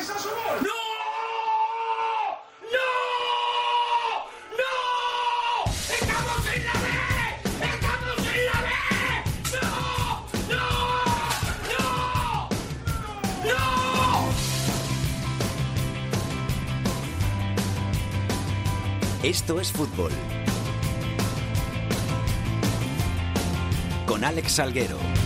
¡No! ¡No! ¡No! ¡Estamos en la B! ¡Estamos en la B! ¡No! ¡No! ¡No! ¡No! Esto es fútbol. Con Alex Salguero.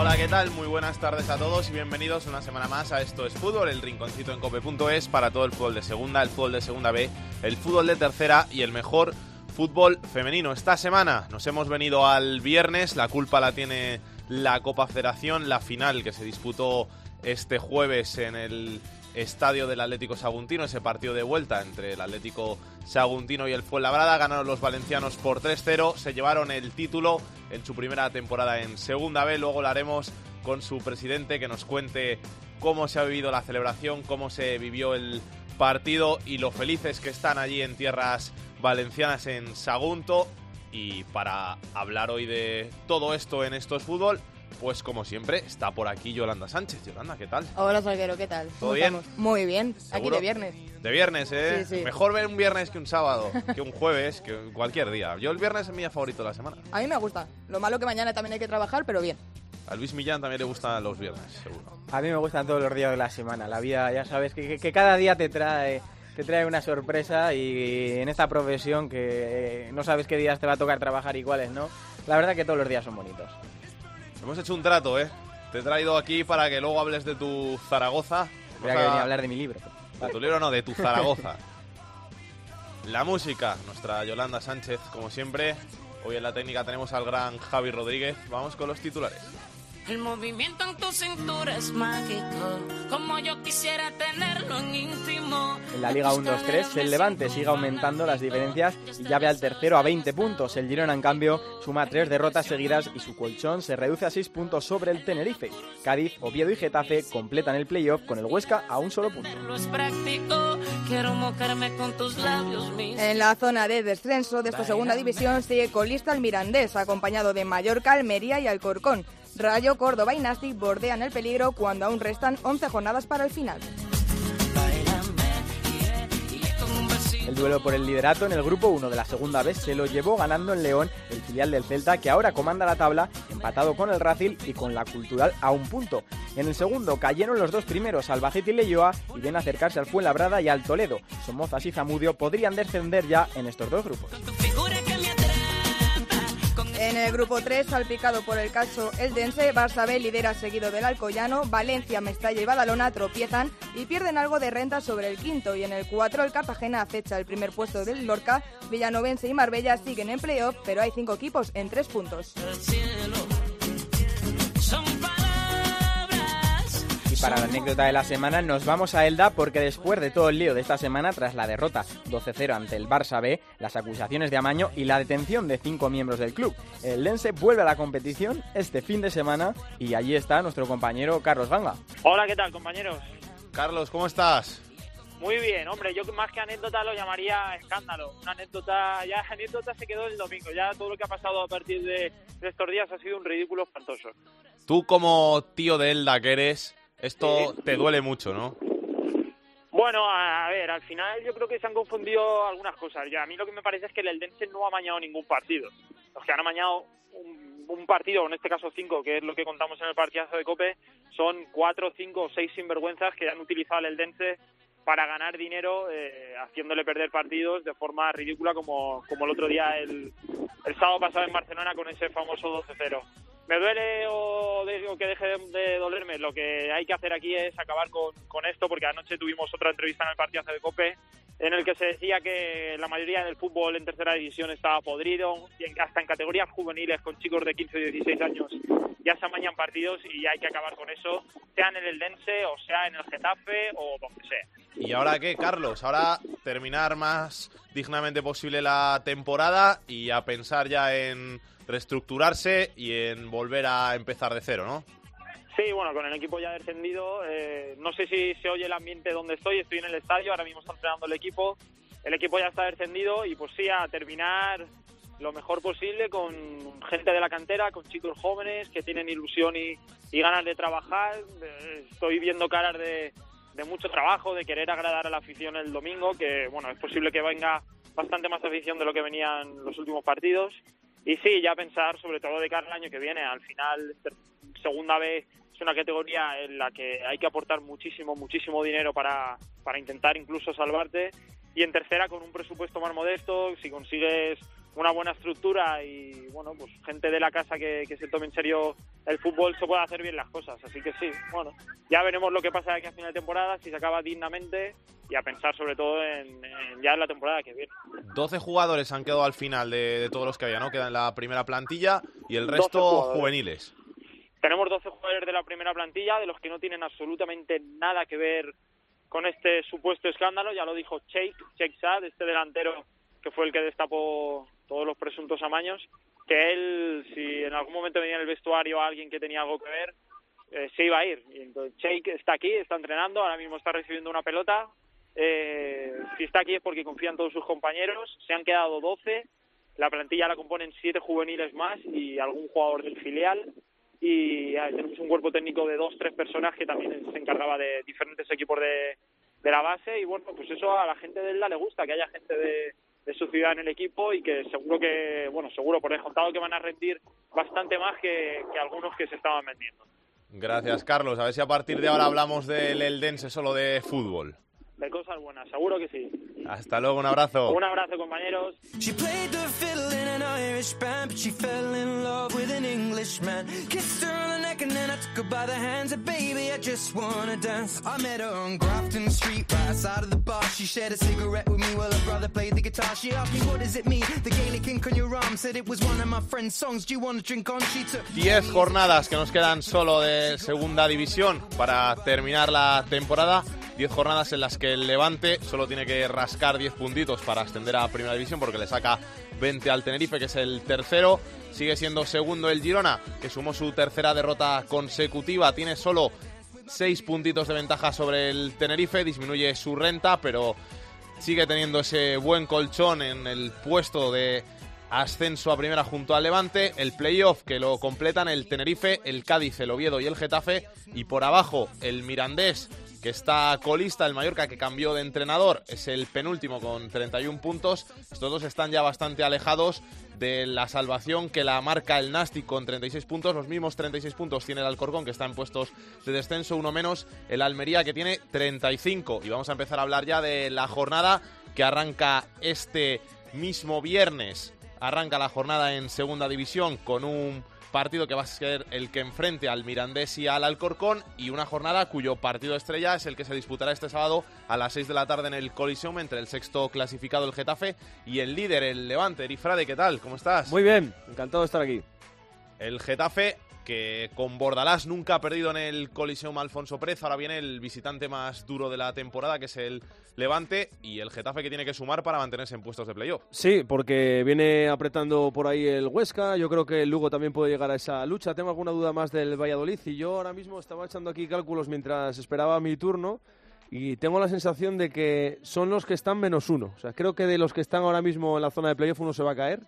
Hola, ¿qué tal? Muy buenas tardes a todos y bienvenidos una semana más a Esto es Fútbol, el rinconcito en cope.es para todo el fútbol de segunda, el fútbol de segunda B, el fútbol de tercera y el mejor fútbol femenino. Esta semana nos hemos venido al viernes, la culpa la tiene la Copa Federación, la final que se disputó este jueves en el estadio del Atlético Saguntino, ese partido de vuelta entre el Atlético Saguntino y el Fuenlabrada. Ganaron los valencianos por 3-0, se llevaron el título en su primera temporada en Segunda B. Luego lo haremos con su presidente que nos cuente cómo se ha vivido la celebración, cómo se vivió el partido y lo felices que están allí en tierras valencianas en Sagunto. Y para hablar hoy de todo esto en Esto es Fútbol, pues como siempre, está por aquí Yolanda Sánchez. Yolanda, ¿qué tal? Hola, Salguero, ¿qué tal? ¿Todo ¿Cómo bien? estamos? Muy bien, aquí de viernes. De viernes, ¿eh? Sí, sí. Mejor ver un viernes que un sábado, que un jueves, que cualquier día. Yo el viernes es mi día favorito de la semana. A mí me gusta. Lo malo que mañana también hay que trabajar, pero bien. A Luis Millán también le gustan los viernes, seguro. A mí me gustan todos los días de la semana. La vida, ya sabes, que, que- que cada día te trae, te trae una sorpresa y en esta profesión que eh, no sabes qué días te va a tocar trabajar y cuáles no. La verdad que todos los días son bonitos. Hemos hecho un trato, ¿eh? Te he traído aquí para que luego hables de tu Zaragoza. Voy a que venir a hablar de mi libro. De tu libro no, de tu Zaragoza. La música, nuestra Yolanda Sánchez, como siempre. Hoy en la técnica tenemos al gran Javi Rodríguez. Vamos con los titulares. El movimiento en tu cintura es mágico, como yo quisiera tenerlo en íntimo. En la Liga 1-2-3, el Levante sigue aumentando las diferencias y ya ve al tercero a 20 puntos. El Girona, en cambio, suma tres derrotas seguidas y su colchón se reduce a 6 puntos sobre el Tenerife. Cádiz, Oviedo y Getafe completan el playoff con el Huesca a un solo punto. En la zona de descenso de esta segunda división sigue colista el Mirandés, acompañado de Mallorca, Almería y Alcorcón. Rayo, Córdoba y Nastic bordean el peligro cuando aún restan 11 jornadas para el final. El duelo por el liderato en el grupo 1 de la segunda vez se lo llevó ganando en León el filial del Celta que ahora comanda la tabla empatado con el Racing y con la Cultural a un punto. En el segundo cayeron los dos primeros Albacete y Leyoa y ven acercarse al Fuenlabrada y al Toledo. Somozas y Zamudio podrían descender ya en estos dos grupos. En el grupo 3, salpicado por el caso Eldense, Barça B lidera seguido del Alcoyano, Valencia, Mestalla y Badalona tropiezan y pierden algo de renta sobre el quinto. Y en el 4, el Cartagena acecha el primer puesto del Lorca, Villanovense y Marbella siguen en playoff, pero hay cinco equipos en tres puntos. Para la anécdota de la semana nos vamos a Elda porque después de todo el lío de esta semana, tras la derrota 12-0 ante el Barça B, las acusaciones de amaño y la detención de cinco miembros del club, el Lense vuelve a la competición este fin de semana y allí está nuestro compañero Carlos Ganga. Hola, ¿qué tal, compañeros? Carlos, ¿cómo estás? Muy bien, hombre, yo más que anécdota lo llamaría escándalo. Una anécdota, ya anécdota se quedó el domingo, ya todo lo que ha pasado a partir de, de estos días ha sido un ridículo espantoso. Tú como tío de Elda que eres, esto te duele mucho, ¿no? Bueno, a, ver, al final yo creo que se han confundido algunas cosas. Ya, a mí lo que me parece es que el Eldense no ha amañado ningún partido. Los que han amañado un, un partido, en este caso cinco, que es lo que contamos en el partidazo de Cope, son cuatro, cinco o seis sinvergüenzas que han utilizado el Eldense para ganar dinero eh, haciéndole perder partidos de forma ridícula como, como el otro día el, el sábado pasado en Barcelona con ese famoso 12-0. ¿Me duele o digo que deje de, de dolerme? Lo que hay que hacer aquí es acabar con, con esto porque anoche tuvimos otra entrevista en el partido de Cope en el que se decía que la mayoría del fútbol en tercera división estaba podrido y hasta en categorías juveniles con chicos de 15 y 16 años ya se amañan partidos y hay que acabar con eso, sea en el Eldense o sea en el Getafe o donde sea. ¿Y ahora qué, Carlos? Ahora terminar más dignamente posible la temporada y a pensar ya en reestructurarse y en volver a empezar de cero, ¿no? Sí, bueno, con el equipo ya descendido, eh, no sé si se oye el ambiente donde estoy, estoy en el estadio, ahora mismo está entrenando el equipo, el equipo ya está descendido y pues sí, a terminar lo mejor posible con gente de la cantera, con chicos jóvenes que tienen ilusión y, y ganas de trabajar. Eh, Estoy viendo caras de, de mucho trabajo, de querer agradar a la afición el domingo, que bueno, es posible que venga bastante más afición de lo que venían los últimos partidos. Y sí, ya pensar sobre todo de cara al año que viene. Al final, segunda vez es una categoría en la que hay que aportar muchísimo, muchísimo dinero para, para intentar incluso salvarte. Y en tercera, con un presupuesto más modesto, si consigues una buena estructura y bueno, pues gente de la casa que, que se tome en serio el fútbol, se puede hacer bien las cosas. Así que sí, bueno, ya veremos lo que pasa aquí a final de temporada, si se acaba dignamente y a pensar sobre todo en, en ya en la temporada que viene. 12 jugadores han quedado al final de, de todos los que había, ¿no? Queda en la primera plantilla y el 12 resto juveniles. Tenemos 12 jugadores de la primera plantilla, de los que no tienen absolutamente nada que ver con este supuesto escándalo. Ya lo dijo Sheikh, Sheikh Saad, este delantero que fue el que destapó todos los presuntos amaños, que él, si en algún momento venía en el vestuario a alguien que tenía algo que ver, eh, se iba a ir. Y entonces Sheikh está aquí, está entrenando, ahora mismo está recibiendo una pelota. Eh, si está aquí es porque confía en todos sus compañeros. Se han quedado 12. La plantilla la componen siete juveniles más y algún jugador del filial y tenemos un cuerpo técnico de dos, tres personas que también se encargaba de diferentes equipos de, de la base y bueno, pues eso a la gente de la le gusta, que haya gente de, de su ciudad en el equipo y que seguro que, bueno, seguro por descontado que van a rendir bastante más que, que algunos que se estaban vendiendo. Gracias, Carlos. A ver si a partir de ahora hablamos del Eldense solo de fútbol. De cosas buenas, seguro que sí. Hasta luego, un abrazo. Un abrazo compañeros. She played the fiddle in an Irish band, but she fell in love with an Englishman. Kissed her on the neck and then I took her by the hands. And baby, I just wanna dance. I met her on Grafton Street, right outside of the bar. She shared a cigarette with me while her brother played the guitar. She asked me, what does it mean? The Gaelic ink on your arm said it was one of my friend's songs. Do you wanna drink on? She took 10 jornadas que nos quedan solo de segunda división para terminar la temporada. 10 jornadas en las que el Levante solo tiene que rascar 10 puntitos para ascender a primera división porque le saca 20 al Tenerife, que es el tercero. Sigue siendo segundo el Girona, que sumó su tercera derrota consecutiva. Tiene solo 6 puntitos de ventaja sobre el Tenerife, disminuye su renta, pero sigue teniendo ese buen colchón en el puesto de ascenso a primera junto al Levante, el playoff que lo completan el Tenerife, el Cádiz, el Oviedo y el Getafe, y por abajo el Mirandés que está colista, el Mallorca que cambió de entrenador, es el penúltimo con 31 puntos. Estos dos están ya bastante alejados de la salvación que la marca el Nastic con 36 puntos. Los mismos 36 puntos tiene el Alcorcón que está en puestos de descenso, uno menos el Almería que tiene 35. Y vamos a empezar a hablar ya de la jornada que arranca este mismo viernes. Arranca la jornada en segunda división con un partido que va a ser el que enfrente al Mirandés y al Alcorcón y una jornada cuyo partido estrella es el que se disputará este sábado a las 6 de la tarde en el Coliseum entre el sexto clasificado el Getafe y el líder el Levante. Erifrade, ¿qué tal? ¿Cómo estás? Muy bien, encantado de estar aquí. El Getafe que con Bordalás nunca ha perdido en el Coliseum Alfonso Pérez, ahora viene el visitante más duro de la temporada que es el Levante y el Getafe que tiene que sumar para mantenerse en puestos de playoff. Sí, porque viene apretando por ahí el Huesca. Yo creo que el Lugo también puede llegar a esa lucha. Tengo alguna duda más del Valladolid y yo ahora mismo estaba echando aquí cálculos mientras esperaba mi turno y tengo la sensación de que son los que están menos uno. O sea, creo que de los que están ahora mismo en la zona de playoff uno se va a caer.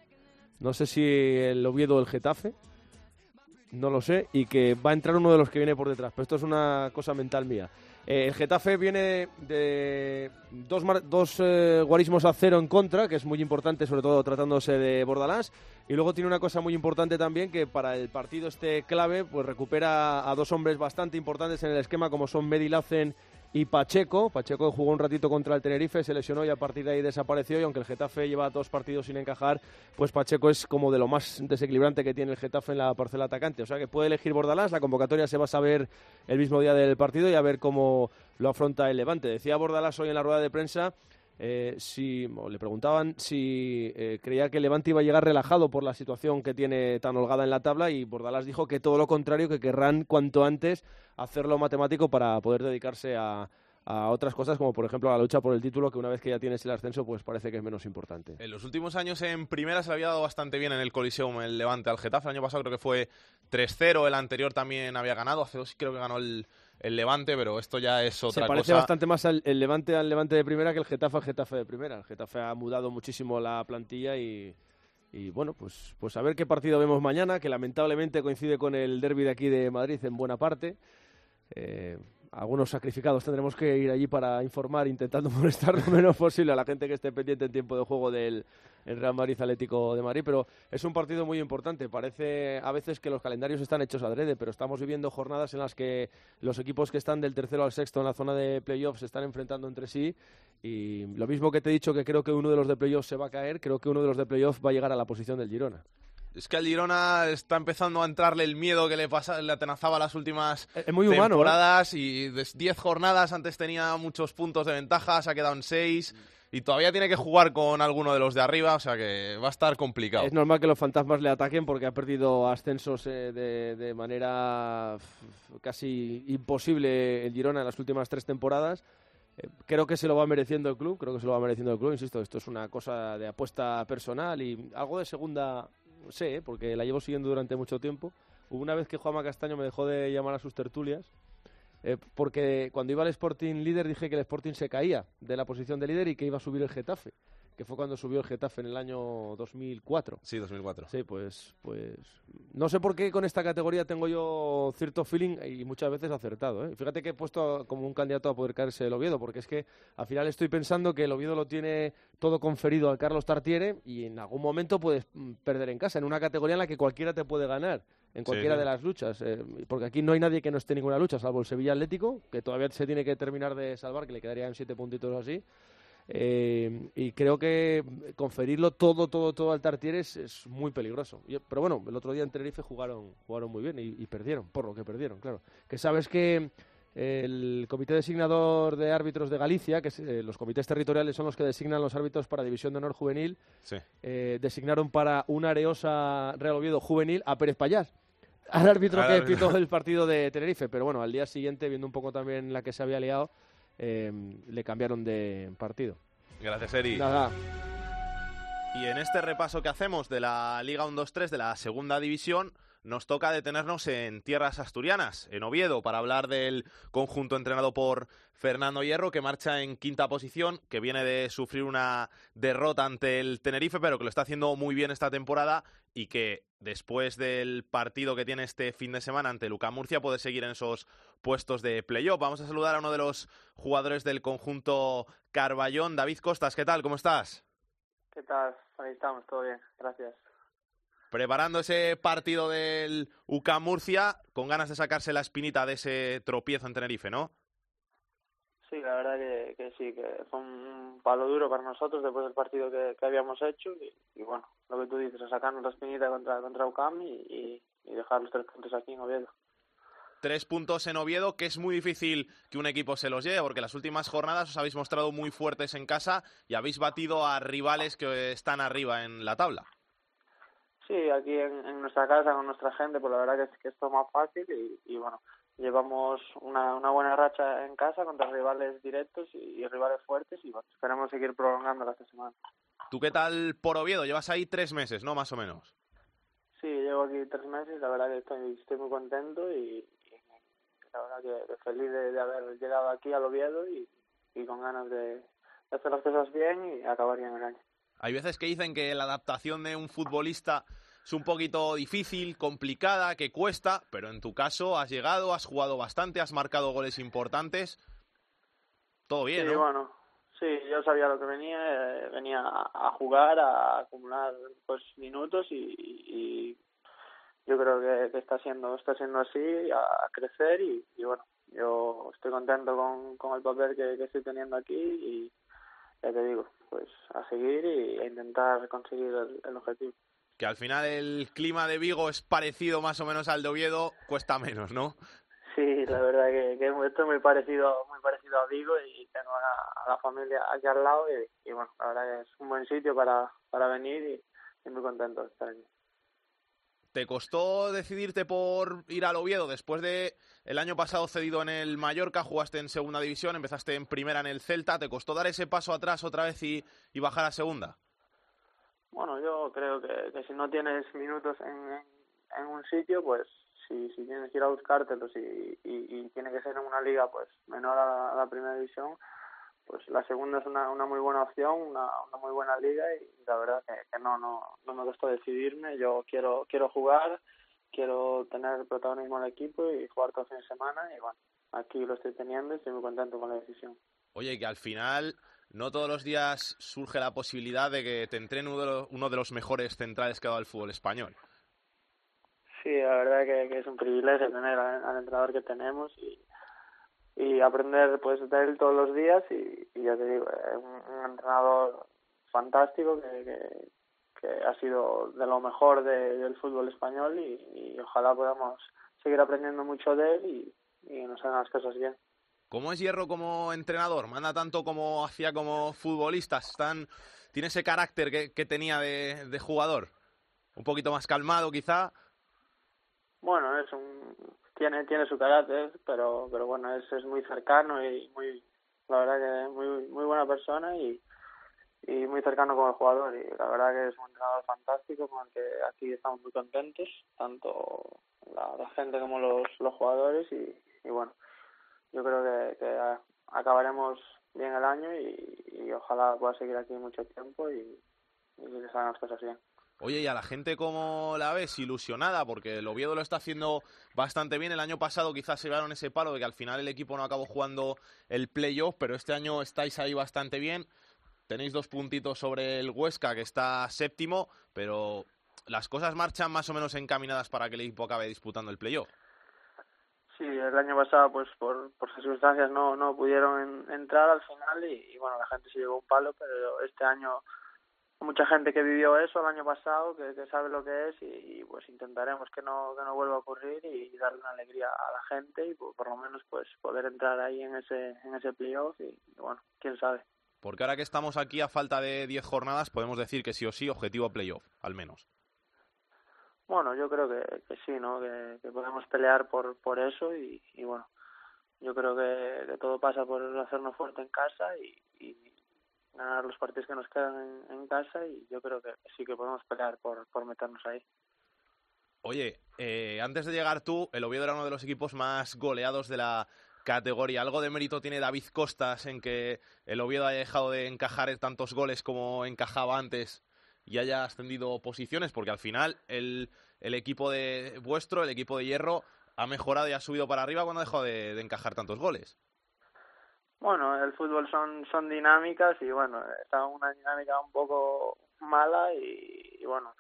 No sé si el Oviedo o el Getafe. No lo sé. Y que va a entrar uno de los que viene por detrás. Pero esto es una cosa mental mía. Eh, el Getafe viene de dos, dos eh, guarismos a cero en contra, que es muy importante, sobre todo tratándose de Bordalás. Y luego tiene una cosa muy importante también, que para el partido este clave, pues recupera a dos hombres bastante importantes en el esquema, como son Medilacen y Pacheco. Pacheco jugó un ratito contra el Tenerife, se lesionó y a partir de ahí desapareció. Y aunque el Getafe lleva dos partidos sin encajar, pues Pacheco es como de lo más desequilibrante que tiene el Getafe en la parcela atacante. O sea que puede elegir Bordalás. La convocatoria se va a saber el mismo día del partido y a ver cómo lo afronta el Levante. Decía Bordalás hoy en la rueda de prensa. Eh, si le preguntaban si eh, creía que Levante iba a llegar relajado por la situación que tiene tan holgada en la tabla y Bordalás dijo que todo lo contrario, que querrán cuanto antes hacerlo matemático para poder dedicarse a, a otras cosas como por ejemplo a la lucha por el título que una vez que ya tienes el ascenso pues parece que es menos importante. En los últimos años en primera se le había dado bastante bien en el Coliseum el Levante al Getafe. El año pasado creo que fue 3-0, el anterior también había ganado. Hace dos creo que ganó el, el Levante, pero esto ya es Se otra parece cosa. bastante más al el Levante al Levante de primera que el Getafe al Getafe de primera. El Getafe ha mudado muchísimo la plantilla y, Y bueno, pues, pues a ver qué partido vemos mañana, que lamentablemente coincide con el derby de aquí de Madrid en buena parte. Eh, algunos sacrificados tendremos que ir allí para informar, intentando molestar lo menos posible a la gente que esté pendiente en tiempo de juego del Real Madrid Atlético de Madrid, pero es un partido muy importante. Parece a veces que los calendarios están hechos adrede, pero estamos viviendo jornadas en las que los equipos que están del tercero al sexto en la zona de playoffs se están enfrentando entre sí y lo mismo que te he dicho que creo que uno de los de playoffs se va a caer, creo que uno de los de playoffs va a llegar a la posición del Girona. Es que al Girona está empezando a entrarle el miedo que le, pasa, le atenazaba las últimas Es muy humano, ¿eh? temporadas y de 10 jornadas antes tenía muchos puntos de ventaja, se ha quedado en 6 y todavía tiene que jugar con alguno de los de arriba, o sea que va a estar complicado. Es normal que los fantasmas le ataquen porque ha perdido ascensos eh, de, manera casi imposible el Girona en las últimas tres temporadas. Eh, creo que se lo va mereciendo el club, creo que se lo va mereciendo el club, insisto, esto es una cosa de apuesta personal y algo de segunda sé, ¿eh? porque la llevo siguiendo durante mucho tiempo. Una vez que Juanma Castaño me dejó de llamar a sus tertulias, eh, porque cuando iba al Sporting líder dije que el Sporting se caía de la posición de líder y que iba a subir el Getafe, que fue cuando subió el Getafe en el año 2004. Sí, 2004. Sí, pues, pues no sé por qué con esta categoría tengo yo cierto feeling y muchas veces acertado. ¿eh? Fíjate que he puesto como un candidato a poder caerse el Oviedo, porque es que al final estoy pensando que el Oviedo lo tiene todo conferido al Carlos Tartiere y en algún momento puedes mm, perder en casa, en una categoría en la que cualquiera te puede ganar, en cualquiera sí. de las luchas. eh, porque aquí no hay nadie que no esté en ninguna lucha, salvo el Sevilla Atlético, que todavía se tiene que terminar de salvar, que le quedarían siete puntitos así. Eh, y creo que conferirlo todo, todo, todo al Tartiere es, es muy peligroso. Y- pero bueno, el otro día en Tenerife jugaron, jugaron muy bien y, y perdieron, por lo que perdieron, claro. Que sabes que el Comité Designador de Árbitros de Galicia, que es, eh, los comités territoriales son los que designan los árbitros para División de Honor Juvenil, Sí. eh, designaron para una areosa Real Oviedo juvenil a Pérez Payás, al árbitro Al que pitó el partido de Tenerife. Pero bueno, al día siguiente, viendo un poco también la que se había liado, eh, le cambiaron de partido. Gracias, Eri. Nada, Y en este repaso que hacemos de la Liga 1-2-3 de la Segunda División, nos toca detenernos en tierras asturianas, en Oviedo, para hablar del conjunto entrenado por Fernando Hierro, que marcha en quinta posición, que viene de sufrir una derrota ante el Tenerife, pero que lo está haciendo muy bien esta temporada y que después del partido que tiene este fin de semana ante Luca Murcia puede seguir en esos puestos de playoff. Vamos a saludar a uno de los jugadores del conjunto Carballón, David Costas. ¿Qué tal? ¿Cómo estás? ¿Qué tal? Ahí estamos, todo bien, gracias. Preparando ese partido del UCAM Murcia con ganas de sacarse la espinita de ese tropiezo en Tenerife, ¿no? Sí, la verdad que, que sí, que fue un palo duro para nosotros después del partido que, que habíamos hecho y, y bueno, lo que tú dices, sacarnos la espinita contra, contra UCAM y, y, y dejar los tres puntos aquí en Oviedo. Tres puntos en Oviedo, que es muy difícil que un equipo se los lleve, porque las últimas jornadas os habéis mostrado muy fuertes en casa y habéis batido a rivales que están arriba en la tabla. Sí, aquí en, en nuestra casa, con nuestra gente, pues la verdad que es, que es todo más fácil y, y bueno, llevamos una, una buena racha en casa contra rivales directos y, y rivales fuertes y bueno, esperamos seguir prolongándola esta semana. ¿Tú qué tal por Oviedo? Llevas ahí tres meses, ¿no? Más o menos. Sí, llevo aquí tres meses, la verdad que estoy, estoy muy contento y, y la verdad que, que feliz de, de haber llegado aquí al Oviedo y, y con ganas de, de hacer las cosas bien y acabar bien el año. Hay veces que dicen que la adaptación de un futbolista es un poquito difícil, complicada, que cuesta, pero en tu caso has llegado, has jugado bastante, has marcado goles importantes. Todo bien, sí, ¿no? bueno, sí, yo sabía lo que venía, eh, venía a, jugar, a acumular pues minutos y, y yo creo que, que está siendo está siendo así, a, a crecer y, y bueno, yo estoy contento con, con el papel que, que estoy teniendo aquí y ya te digo, pues a seguir y a intentar conseguir el, el objetivo. Que al final el clima de Vigo es parecido más o menos al de Oviedo, cuesta menos, ¿no? Sí, la verdad que, que estoy muy parecido muy parecido a Vigo y tengo a, a la familia aquí al lado y, y, bueno, la verdad que es un buen sitio para, para venir y, y muy contento de estar aquí. ¿Te costó decidirte por ir al Oviedo después de el año pasado cedido en el Mallorca, jugaste en segunda división, empezaste en primera en el Celta, ¿te costó dar ese paso atrás otra vez y, y bajar a segunda? Bueno, yo creo que, que si no tienes minutos en, en, un sitio, pues si, si tienes que ir a buscártelos y, y, tiene que ser en una liga pues menor a la primera división, pues la segunda es una, una muy buena opción, una, una muy buena liga y la verdad que, que no, no, no me costó decidirme. Yo quiero, quiero jugar, quiero tener protagonismo en el equipo y jugar todo el fin de semana y bueno, aquí lo estoy teniendo y estoy muy contento con la decisión. Oye, que al final no todos los días surge la posibilidad de que te entrene uno de los, uno de los mejores centrales que ha dado el fútbol español. Sí, la verdad que, que es un privilegio tener al, al entrenador que tenemos y, y aprender pues de él todos los días y, y ya te digo, es un, un entrenador fantástico que, que, que ha sido de lo mejor de- del fútbol español y, y ojalá podamos seguir aprendiendo mucho de él y, y nos hagan las cosas bien. ¿Cómo es Hierro como entrenador? ¿Manda tanto como hacía como futbolista? ¿Están, ¿Tiene ese carácter que, que tenía de, de jugador? ¿Un poquito más calmado quizá? Bueno, es un tiene tiene su carácter, pero pero bueno, es es muy cercano y muy la verdad que muy muy buena persona y y muy cercano con el jugador y la verdad que es un entrenador fantástico con el que aquí estamos muy contentos, tanto la, gente como los, los jugadores y, y bueno, yo creo que, acabaremos bien el año y, y ojalá pueda seguir aquí mucho tiempo y, y que salgan las cosas bien. Oye, ¿y a la gente cómo la ves? Ilusionada, porque el Oviedo lo está haciendo bastante bien. El año pasado quizás se llevaron ese palo de que al final el equipo no acabó jugando el playoff, pero este año estáis ahí bastante bien. Tenéis dos puntitos sobre el Huesca, que está séptimo, pero las cosas marchan más o menos encaminadas para que el equipo acabe disputando el playoff. Sí, el año pasado, pues por, por circunstancias no, no pudieron en- entrar al final y, bueno, la gente se llevó un palo, pero este año mucha gente que vivió eso el año pasado, que, que sabe lo que es y, y, pues intentaremos que no, que no vuelva a ocurrir y, darle una alegría a la gente y por, por lo menos pues poder entrar ahí en ese, en ese playoff y, y bueno, quién sabe. Porque ahora que estamos aquí a falta de 10 jornadas, podemos decir que sí o sí, objetivo playoff, al menos. Bueno, yo creo que, que sí, ¿no? Que, que podemos pelear por, por eso y, y bueno, yo creo que, que todo pasa por hacernos fuerte en casa y, y ganar los partidos que nos quedan en, casa y yo creo que sí que podemos pelear por, por meternos ahí. Oye, eh, antes de llegar tú, el Oviedo era uno de los equipos más goleados de la categoría. ¿Algo de mérito tiene David Costas en que el Oviedo haya dejado de encajar tantos goles como encajaba antes y haya ascendido posiciones? Porque al final el, el equipo de vuestro, el equipo de hierro, ha mejorado y ha subido para arriba cuando ha dejado de, de encajar tantos goles. Bueno, el fútbol son, son dinámicas y bueno, está una dinámica un poco mala y, bueno,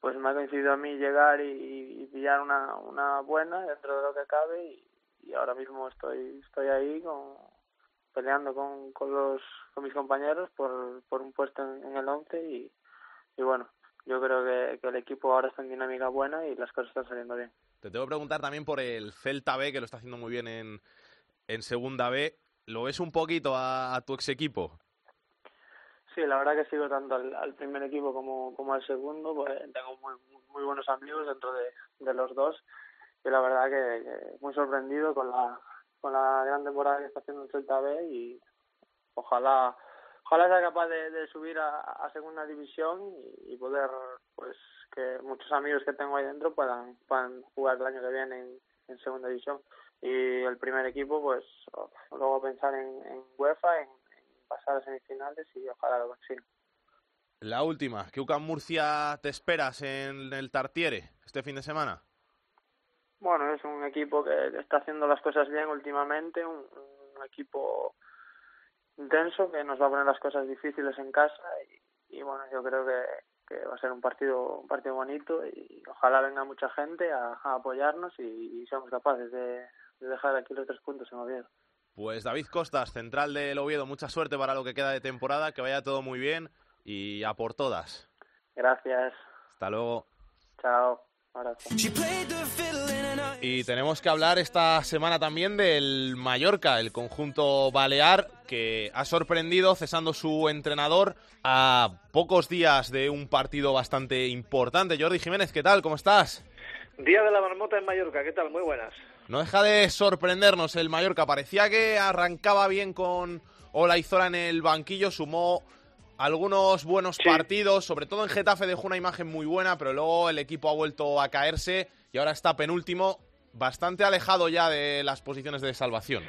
pues me ha coincidido a mí llegar y, pillar una, una buena dentro de lo que cabe y, y ahora mismo estoy estoy ahí con, peleando con, con los con mis compañeros por, por un puesto en, en el 11 y, y bueno, yo creo que, que el equipo ahora está en dinámica buena y las cosas están saliendo bien. Te tengo que preguntar también por el Celta B, que lo está haciendo muy bien en, en Segunda B. ¿Lo ves un poquito a, tu ex equipo? Sí, la verdad que sigo tanto al, primer equipo como, como al segundo, pues tengo muy, muy buenos amigos dentro de, los dos y la verdad que, que muy sorprendido con la con la gran temporada que está haciendo el Celta B y ojalá ojalá sea capaz de, subir a, segunda división y, poder pues que muchos amigos que tengo ahí dentro puedan puedan jugar el año que viene en, en segunda división y el primer equipo pues oh, luego pensar en, en UEFA en, en pasar a semifinales y ojalá lo consiga La última, ¿qué UCAM Murcia te esperas en el Tartiere este fin de semana? Bueno, es un equipo que está haciendo las cosas bien últimamente, un, un equipo intenso que nos va a poner las cosas difíciles en casa y, y bueno, yo creo que, que va a ser un partido un partido bonito y ojalá venga mucha gente a, a apoyarnos y, y seamos capaces de, de dejar aquí los tres puntos en Oviedo. Pues David Costas, central del Oviedo, mucha suerte para lo que queda de temporada, que vaya todo muy bien y a por todas. Gracias, Hasta luego. chao, abrazo. Y tenemos que hablar esta semana también del Mallorca, el conjunto balear, que ha sorprendido cesando su entrenador a pocos días de un partido bastante importante. Jordi Jiménez, ¿qué tal? ¿Cómo estás? Día de la marmota en Mallorca, ¿qué tal? Muy buenas. No deja de sorprendernos el Mallorca. Parecía que arrancaba bien con Olaizola en el banquillo, sumó algunos buenos partidos, sobre todo en Getafe dejó una imagen muy buena, pero luego el equipo ha vuelto a caerse y ahora está penúltimo. bastante alejado ya de las posiciones de salvación.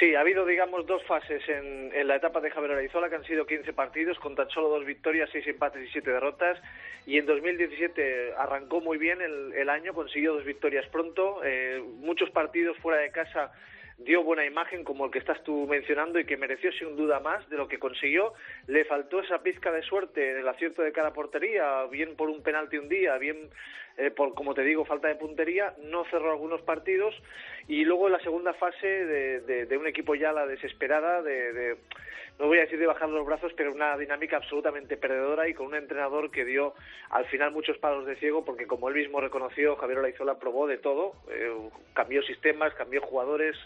Sí, ha habido, digamos, dos fases en, en la etapa de Javier Araizola, que han sido 15 partidos, con tan solo dos victorias, seis empates y siete derrotas. Y en 2017 arrancó muy bien el, el año, consiguió dos victorias pronto, eh, muchos partidos fuera de casa dio buena imagen como el que estás tú mencionando y que mereció sin duda más de lo que consiguió. Le faltó esa pizca de suerte en el acierto de cada portería, bien por un penalti un día, bien eh, por, como te digo, falta de puntería. No cerró algunos partidos y luego en la segunda fase de, de, un equipo ya la desesperada, de, de, no voy a decir de bajar los brazos, pero una dinámica absolutamente perdedora y con un entrenador que dio al final muchos palos de ciego porque como él mismo reconoció, Javier Olaizola probó de todo, eh, cambió sistemas, cambió jugadores,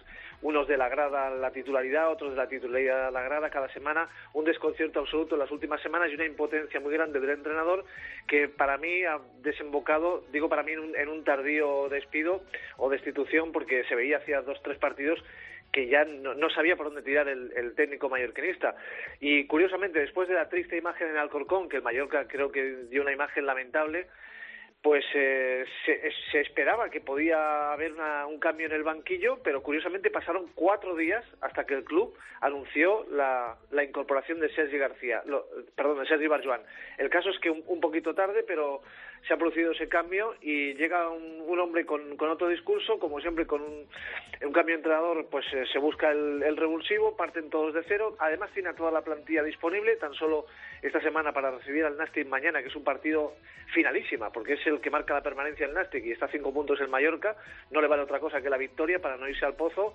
unos de la grada a la titularidad, otros de la titularidad a la grada cada semana, un desconcierto absoluto en las últimas semanas y una impotencia muy grande del entrenador que para mí ha desembocado, digo para mí, en un, en un tardío despido o destitución porque se veía hacía dos, tres partidos que ya no, no, sabía por dónde tirar el, el, técnico mallorquinista. Y curiosamente, después de la triste imagen en Alcorcón, que el Mallorca creo que dio una imagen lamentable, pues eh, se, se, esperaba que podía haber un cambio en el banquillo, pero curiosamente pasaron cuatro días hasta que el club anunció la, incorporación de Sergi García, lo, perdón, de Sergi Barjuan. El caso es que un, un, poquito tarde, pero se ha producido ese cambio y llega un, hombre con, otro discurso, como siempre con un, cambio de entrenador, pues eh, se busca el, revulsivo, parten todos de cero, además tiene toda la plantilla disponible, tan solo esta semana para recibir al Nastic mañana, que es un partido finalísima, porque es el que marca la permanencia el Nastic y está a cinco puntos en Mallorca, no le vale otra cosa que la victoria para no irse al pozo,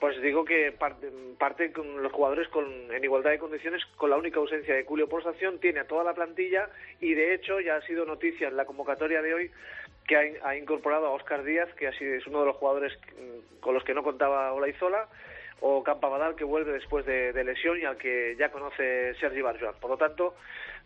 pues digo que parte, parte con los jugadores con, en igualdad de condiciones, con la única ausencia de Julio por sanción, tiene a toda la plantilla y de hecho ya ha sido noticia en la convocatoria de hoy que ha, incorporado a Óscar Díaz, que así es uno de los jugadores con los que no contaba Olaizola, o Campabadal que vuelve después de, de, lesión y al que ya conoce Sergi Barjuan. Por lo tanto,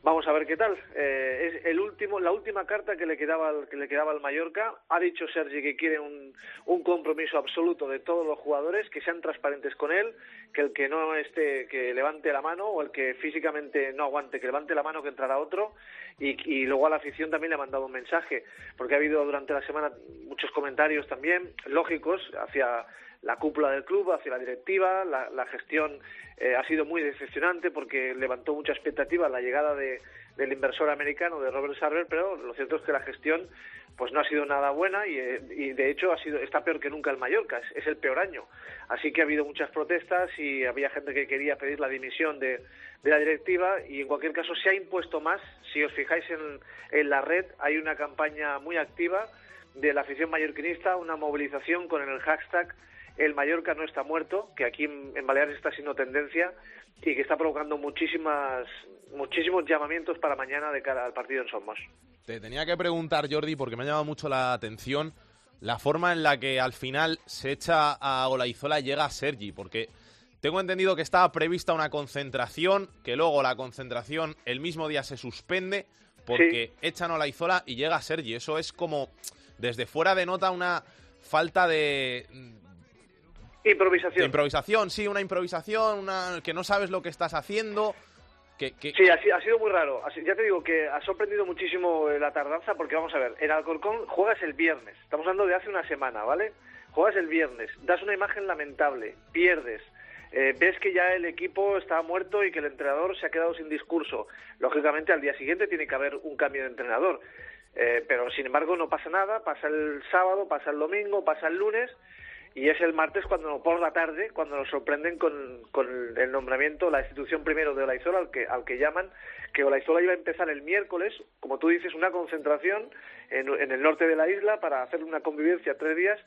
vamos a ver qué tal. Eh, es el último, la última carta que le quedaba al, que le quedaba al Mallorca. Ha dicho Sergi que quiere un, un compromiso absoluto de todos los jugadores, que sean transparentes con él, que el que no esté, que levante la mano, o el que físicamente no aguante, que levante la mano, que entrará otro. Y, y luego a la afición también le ha mandado un mensaje, porque ha habido durante la semana muchos comentarios también lógicos hacia la cúpula del club, hacia la directiva. La, la gestión eh, ha sido muy decepcionante porque levantó mucha expectativa la llegada de, del inversor americano, de Robert Sarver, pero lo cierto es que la gestión pues no ha sido nada buena y, eh, y de hecho ha sido está peor que nunca el Mallorca, es, es, el peor año. Así que ha habido muchas protestas y había gente que quería pedir la dimisión de, de la directiva y en cualquier caso se ha impuesto más. Si os fijáis en, en la red hay una campaña muy activa de la afición mallorquinista, una movilización con el hashtag el Mallorca no está muerto, que aquí en, en Baleares está siendo tendencia y que está provocando muchísimas muchísimos llamamientos para mañana de cara al partido en Somos. Te tenía que preguntar, Jordi, porque me ha llamado mucho la atención la forma en la que al final se echa a Olaizola y llega a Sergi, porque tengo entendido que estaba prevista una concentración, que luego la concentración el mismo día se suspende porque sí. echan a Olaizola y llega a Sergi. Eso es como, desde fuera denota una falta de, Improvisación. De improvisación, sí, una improvisación, una que no sabes lo que estás haciendo. Que, que... Sí, ha, ha, sido muy raro. Ya te digo que ha sorprendido muchísimo la tardanza porque vamos a ver, en Alcorcón juegas el viernes, estamos hablando de hace una semana, ¿vale? Juegas el viernes, das una imagen lamentable, pierdes, eh, ves que ya el equipo está muerto y que el entrenador se ha quedado sin discurso. Lógicamente al día siguiente tiene que haber un cambio de entrenador. Eh, pero sin embargo no pasa nada, pasa el sábado, pasa el domingo, pasa el lunes y es el martes cuando por la tarde cuando nos sorprenden con, con el nombramiento la institución primero de Olaizola al que al que llaman que Olaizola iba a empezar el miércoles como tú dices una concentración en, el norte de la isla para hacer una convivencia tres días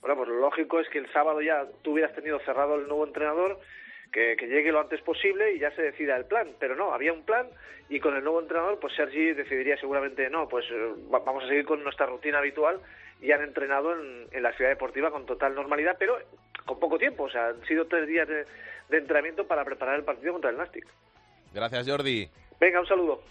bueno pues lo lógico es que el sábado ya tú hubieras tenido cerrado el nuevo entrenador que, que, llegue lo antes posible y ya se decida el plan. Pero no, había un plan y con el nuevo entrenador, pues Sergi decidiría seguramente no, pues eh, vamos a seguir con nuestra rutina habitual y han entrenado en, en, la ciudad deportiva con total normalidad, pero con poco tiempo. O sea, han sido tres días de, de entrenamiento para preparar el partido contra el Nastic. Gracias, Jordi. Venga, un saludo.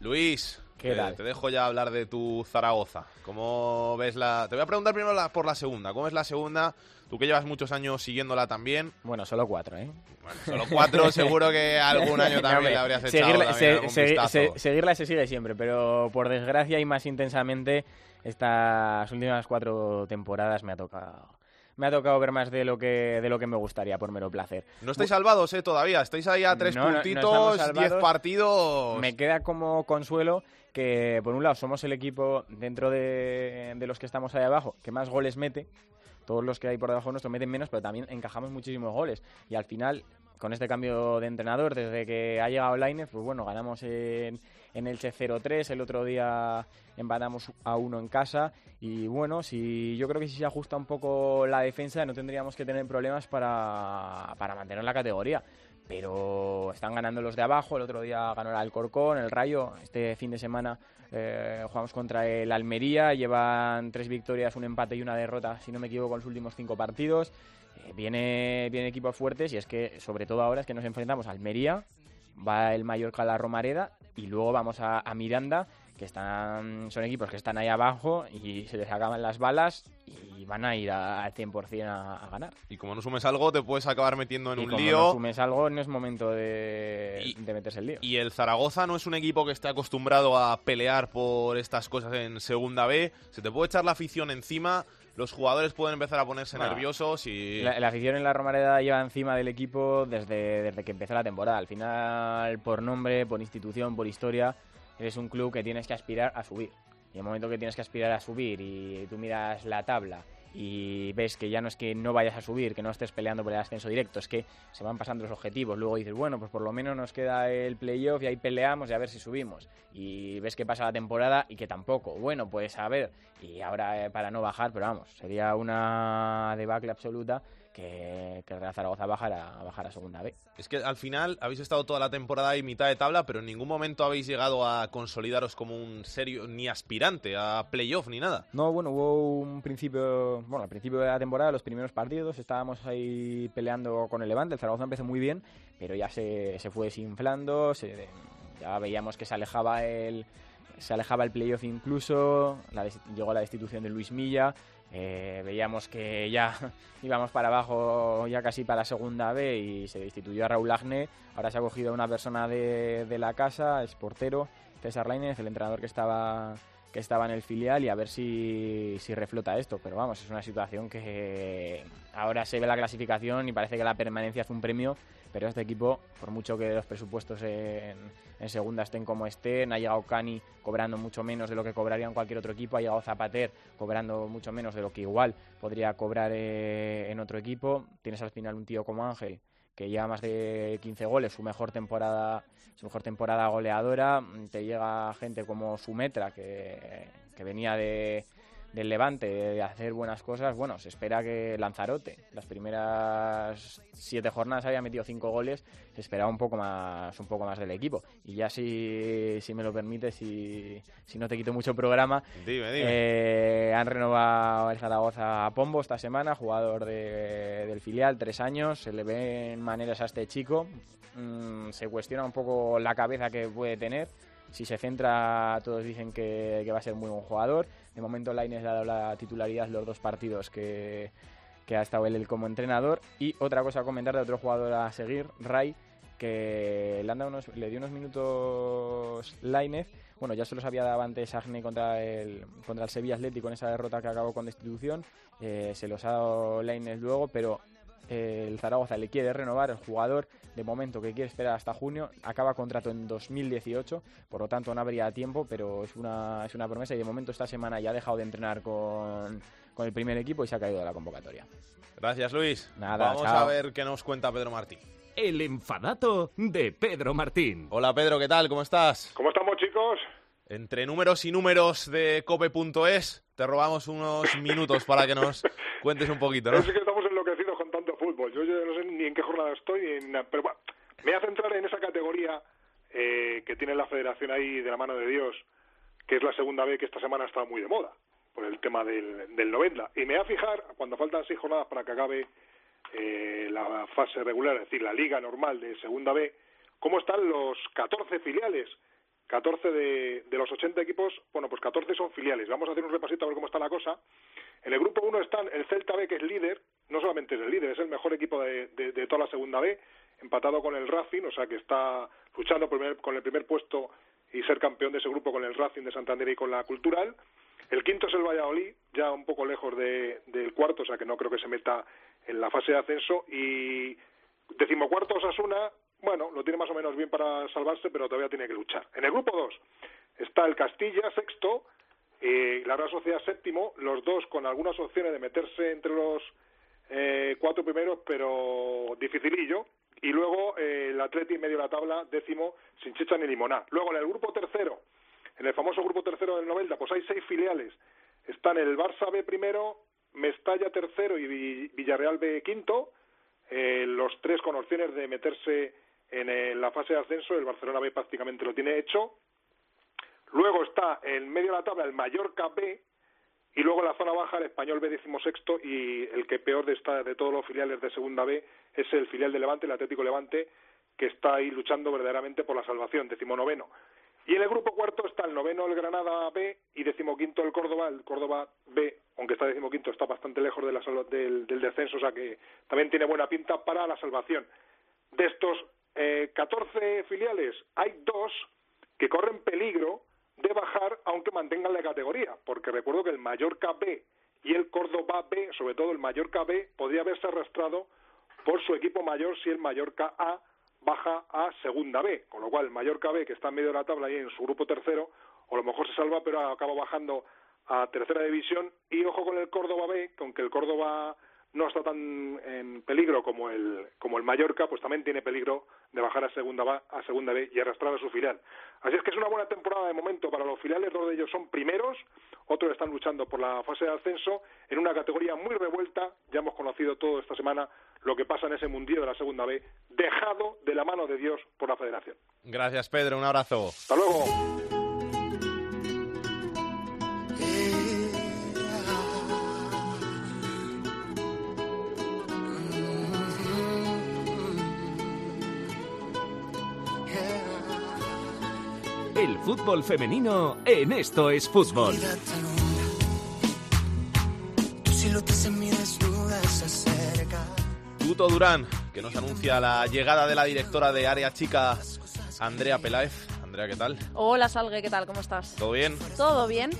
Luis, ¿Qué eh, te dejo ya hablar de tu Zaragoza. ¿Cómo ves la...? Te voy a preguntar primero la, por la segunda. ¿Cómo es la segunda? Tú que llevas muchos años siguiéndola también. Bueno, solo cuatro, ¿eh? Bueno, solo cuatro, seguro que algún año también le habrías echado seguirla, se, se, se, seguirla se sigue siempre, pero por desgracia y más intensamente estas últimas cuatro temporadas me ha tocado me ha tocado ver más de lo que de lo que me gustaría por mero placer. No estáis salvados, ¿eh? Todavía. Estáis ahí a tres No, no, no puntitos, estamos diez partidos. Me queda como consuelo que, por un lado, somos el equipo dentro de, de los que estamos ahí abajo que más goles mete. Todos los que hay por debajo nuestro meten menos, pero también encajamos muchísimos goles. Y al final, con este cambio de entrenador, desde que ha llegado Lainez, pues bueno, ganamos en, en Elche 0-3, el otro día empatamos a uno en casa. Y bueno, si yo creo que si se ajusta un poco la defensa, no tendríamos que tener problemas para, para mantener la categoría pero están ganando los de abajo. El otro día ganó el Alcorcón, el Rayo. Este fin de semana eh, jugamos contra el Almería. Llevan tres victorias, un empate y una derrota, si no me equivoco, en los últimos cinco partidos. Eh, viene, viene equipos fuertes y es que, sobre todo ahora, es que nos enfrentamos a Almería, va el Mallorca a la Romareda y luego vamos a, a Miranda, que están son equipos que están ahí abajo y se les acaban las balas y van a ir a- al 100% a, a ganar. Y como no sumes algo, te puedes acabar metiendo en y un como lío. no sumes algo, no es momento de, de meterse el lío. Y el Zaragoza no es un equipo que esté acostumbrado a pelear por estas cosas en Segunda B. Se te puede echar la afición encima, los jugadores pueden empezar a ponerse Bueno, nerviosos y... La, la afición en la Romareda lleva encima del equipo desde, desde que empezó la temporada. Al final, por nombre, por institución, por historia, eres un club que tienes que aspirar a subir. Y en el momento que tienes que aspirar a subir y tú miras la tabla y ves que ya no es que no vayas a subir, que no estés peleando por el ascenso directo, es que se van pasando los objetivos. Luego dices, bueno, pues por lo menos nos queda el playoff y ahí peleamos y a ver si subimos. Y ves que pasa la temporada y que tampoco. Bueno, pues a ver. Y ahora eh, para no bajar, pero vamos, sería una debacle absoluta que, que el Real Zaragoza bajara, bajara a segunda B. Es que al final habéis estado toda la temporada ahí mitad de tabla, pero en ningún momento habéis llegado a consolidaros como un serio, ni aspirante a playoff ni nada. No, bueno, hubo un principio, bueno, al principio de la temporada, los primeros partidos, estábamos ahí peleando con el Levante, el Zaragoza empezó muy bien, pero ya se, se fue desinflando, se, ya veíamos que se alejaba el, se alejaba el playoff incluso, la des- llegó la destitución de Luis Milla, eh, veíamos que ya íbamos para abajo, ya casi para segunda B y se destituyó a Raúl Agne, ahora se ha cogido a una persona de, de la casa, es portero, César Lainez, el entrenador que estaba que estaba en el filial y a ver si, si reflota esto. Pero vamos, es una situación que ahora se ve la clasificación y parece que la permanencia es un premio, pero este equipo, por mucho que los presupuestos en, en segunda estén como estén, ha llegado Cani cobrando mucho menos de lo que cobraría en cualquier otro equipo, ha llegado Zapater cobrando mucho menos de lo que igual podría cobrar eh, en otro equipo. Tienes al final un tío como Ángel que lleva más de 15 goles, su mejor temporada, su mejor temporada goleadora. Te llega gente como Sumetra, que, que venía de, del Levante, de hacer buenas cosas. Bueno, se espera que Lanzarote, las primeras siete jornadas había metido cinco goles, se esperaba un poco más, un poco más del equipo. Y ya si, si me lo permites, si, si no te quito mucho programa, Dime, dime. eh, han renovado el Zaragoza a Pombo esta semana, jugador de- del filial, tres años. Se le ven maneras a este chico. Mm, se cuestiona un poco la cabeza que puede tener. Si se centra, todos dicen que, que va a ser muy buen jugador. De momento, Lainez le ha dado la titularidad los dos partidos que, ha estado él como entrenador. Y otra cosa a comentar de otro jugador a seguir, Ray, que le, han dado unos- le dio unos minutos Lainez. Bueno, ya se los había dado antes Agne contra el, contra el Sevilla Atlético en esa derrota que acabó con destitución. Eh, se los ha dado Lainez luego, pero eh, el Zaragoza le quiere renovar. El jugador, de momento, que quiere esperar hasta junio, acaba contrato en 2018, por lo tanto no habría tiempo, pero es una, es una promesa y de momento esta semana ya ha dejado de entrenar con, con el primer equipo y se ha caído de la convocatoria. Gracias, Luis. Nada, Vamos chao. a ver qué nos cuenta Pedro Martín. El enfadato de Pedro Martín. Hola, Pedro, ¿qué tal? ¿Cómo estás? ¿Cómo estamos, chicos? Entre números y números de cope.es, te robamos unos minutos para que nos cuentes un poquito, ¿no? Es que estamos enloquecidos con tanto fútbol. Yo, yo no sé ni en qué jornada estoy, en pero bueno, me voy a centrar en esa categoría eh, que tiene la federación ahí de la mano de Dios, que es la segunda B que esta semana está muy de moda, por el tema del, del 90. Y me voy a fijar, cuando faltan seis jornadas para que acabe eh, la fase regular, es decir, la liga normal de segunda B, cómo están los 14 filiales. 14 de, los 80 equipos, bueno, pues 14 son filiales. Vamos a hacer un repasito a ver cómo está la cosa. En el grupo 1 están el Celta B, que es líder, no solamente es el líder, es el mejor equipo de, de- toda la segunda B, empatado con el Racing, o sea que está luchando con el primer puesto y ser campeón de ese grupo con el Racing de Santander y con la Cultural. El quinto es el Valladolid, ya un poco lejos de, del cuarto, o sea que no creo que se meta en la fase de ascenso. Y decimocuarto Osasuna, bueno, lo tiene más o menos bien para salvarse, pero todavía tiene que luchar. En el grupo dos está el Castilla, sexto, y la Real Sociedad séptimo, los dos con algunas opciones de meterse entre los eh, cuatro primeros, pero dificilillo. Y luego eh, el Atleti medio de la tabla, décimo, sin chicha ni limoná. Luego en el grupo tercero, en el famoso grupo tercero del Novelda, pues hay seis filiales. Están el Barça B primero, Mestalla tercero y Vi- Villarreal B quinto, eh, los tres con opciones de meterse en eh, la fase de ascenso. El Barcelona B prácticamente lo tiene hecho. Luego está en medio de la tabla el Mallorca B y luego en la zona baja el Español B decimosexto y el que peor de, esta, de todos los filiales de Segunda B es el filial de Levante, el Atlético Levante, que está ahí luchando verdaderamente por la salvación, decimonoveno. Y en el grupo cuarto está el noveno el Granada B y decimoquinto el Córdoba. El Córdoba B, aunque está decimoquinto, está bastante lejos de la del, del descenso, o sea que también tiene buena pinta para la salvación. De estos eh, 14 filiales, hay dos que corren peligro de bajar aunque mantengan la categoría, porque recuerdo que el Mallorca B y el Córdoba B, sobre todo el Mallorca B, podría haberse arrastrado por su equipo mayor si el Mallorca A baja a Segunda B, con lo cual el Mallorca B, que está en medio de la tabla y en su grupo tercero, a lo mejor se salva, pero acaba bajando a tercera división. Y ojo con el Córdoba B, que aunque el Córdoba no está tan en peligro como el, como el Mallorca, pues también tiene peligro de bajar a segunda, a segunda B y arrastrar a su filial. Así es que es una buena temporada de momento para los filiales, dos de ellos son primeros, otros están luchando por la fase de ascenso en una categoría muy revuelta, ya hemos conocido todo esta semana lo que pasa en ese mundillo de la segunda B, dejado de la mano de Dios por la federación. Gracias, Pedro. Un abrazo. Hasta luego. Fútbol femenino en Esto es Fútbol. Tuto Durán, que nos anuncia la llegada de la directora de Área Chica, Andrea Peláez. Andrea, ¿qué tal? Hola Salgue, ¿qué tal? ¿Cómo estás? ¿Todo bien? ¿Todo bien?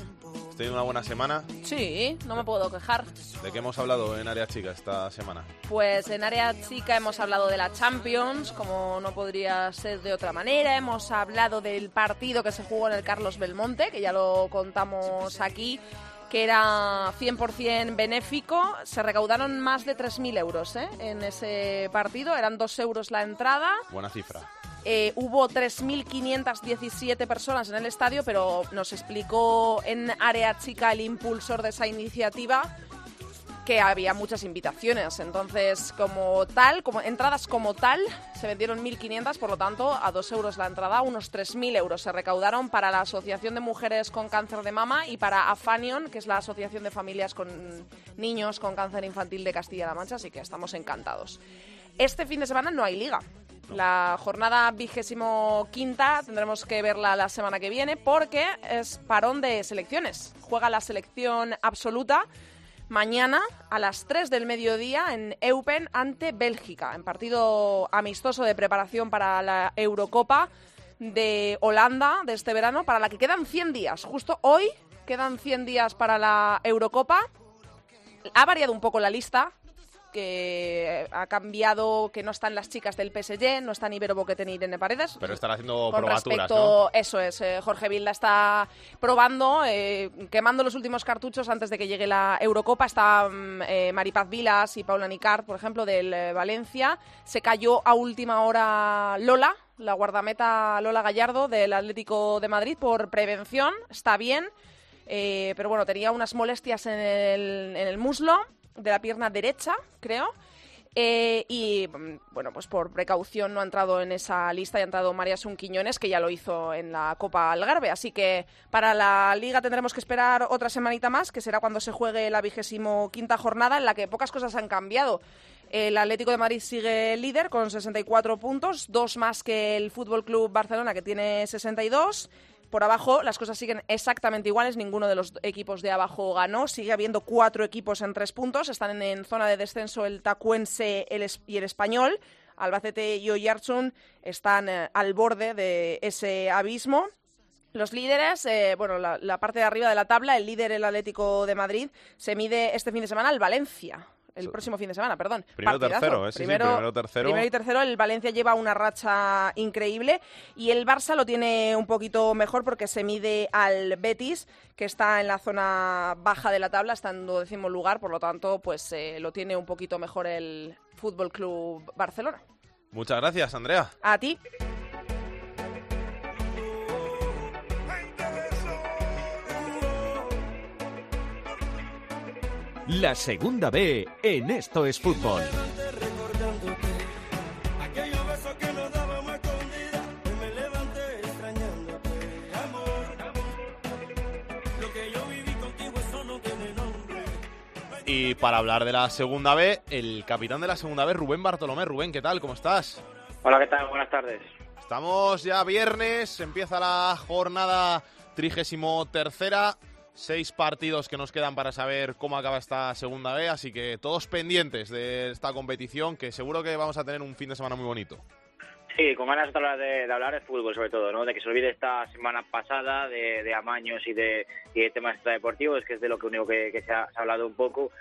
¿Has tenido una buena semana? Sí, no me puedo quejar. ¿De qué hemos hablado en Área Chica esta semana? Pues en área chica hemos hablado de la Champions, como no podría ser de otra manera. Hemos hablado del partido que se jugó en el Carlos Belmonte, que ya lo contamos aquí, que era 100% benéfico. Se recaudaron más de 3.000 euros ¿eh? en ese partido. Eran 2 euros la entrada. Buena cifra. Eh, hubo 3.517 personas en el estadio, pero nos explicó en Área Chica el impulsor de esa iniciativa que había muchas invitaciones. Entonces, como tal, como entradas como tal, se vendieron 1.500, por lo tanto, a 2 euros la entrada, unos 3.000 euros se recaudaron para la Asociación de Mujeres con Cáncer de Mama y para Afanion, que es la Asociación de Familias con Niños con Cáncer Infantil de Castilla-La Mancha, así que estamos encantados. Este fin de semana no hay liga. La jornada vigésimo quinta tendremos que verla la semana que viene porque es parón de selecciones. Juega la selección absoluta mañana a las 3 del mediodía en Eupen ante Bélgica, en partido amistoso de preparación para la Eurocopa de Holanda de este verano, para la que quedan 100 días. Justo hoy quedan 100 días para la Eurocopa. Ha variado un poco la lista, que ha cambiado, que no están las chicas del PSG, no están Ibero Boquete ni Irene Paredes. Pero están haciendo Con probaturas, respecto, eso es, eh, Jorge Vilda está probando, eh, quemando los últimos cartuchos antes de que llegue la Eurocopa. Está mm, eh, Maripaz Vilas y Paula Nicard, por ejemplo, del eh, Valencia. Se cayó a última hora Lola, la guardameta Lola Gallardo del Atlético de Madrid por prevención. Está bien, eh, pero bueno, tenía unas molestias en el, en el muslo de la pierna derecha, creo. Eh, y bueno, pues por precaución no ha entrado en esa lista y ha entrado María Sun Quiñones, que ya lo hizo en la Copa Algarve. Así que para la Liga tendremos que esperar otra semanita más, que será cuando se juegue la vigésimo quinta jornada, en la que pocas cosas han cambiado. El Atlético de Madrid sigue líder con 64 puntos, dos más que el Fútbol Club Barcelona, que tiene 62. Por abajo las cosas siguen exactamente iguales, ninguno de los equipos de abajo ganó, sigue habiendo cuatro equipos en tres puntos, están en, zona de descenso el Tacuense y el Español, Albacete y Oyarzún están eh, al borde de ese abismo Los líderes, eh, bueno, la, la parte de arriba de la tabla, el líder, el Atlético de Madrid, se mide este fin de semana al Valencia. El próximo fin de semana, perdón. Primero, Partidazo. tercero, ¿eh? Sí, sí, primero, tercero. Primero y tercero, el Valencia lleva una racha increíble y el Barça lo tiene un poquito mejor porque se mide al Betis, que está en la zona baja de la tabla, está en duodécimo lugar, por lo tanto, pues eh, lo tiene un poquito mejor el Fútbol Club Barcelona. Muchas gracias, Andrea. A ti. La segunda B en Esto es Fútbol. Y para hablar de la segunda B, el capitán de la segunda B, Rubén Bartolomé. Rubén, ¿qué tal? ¿Cómo estás? Hola, ¿qué tal? Buenas tardes. Estamos ya viernes, empieza la jornada trigésimo tercera. Seis partidos que nos quedan para saber cómo acaba esta segunda B, así que todos pendientes de esta competición, que seguro que vamos a tener un fin de semana muy bonito. Sí, con ganas de hablar de, hablar de fútbol sobre todo, ¿no? De que se olvide esta semana pasada de, de amaños y de, y de temas extradeportivos, que es de lo que único que, que se, ha, se ha hablado un poco,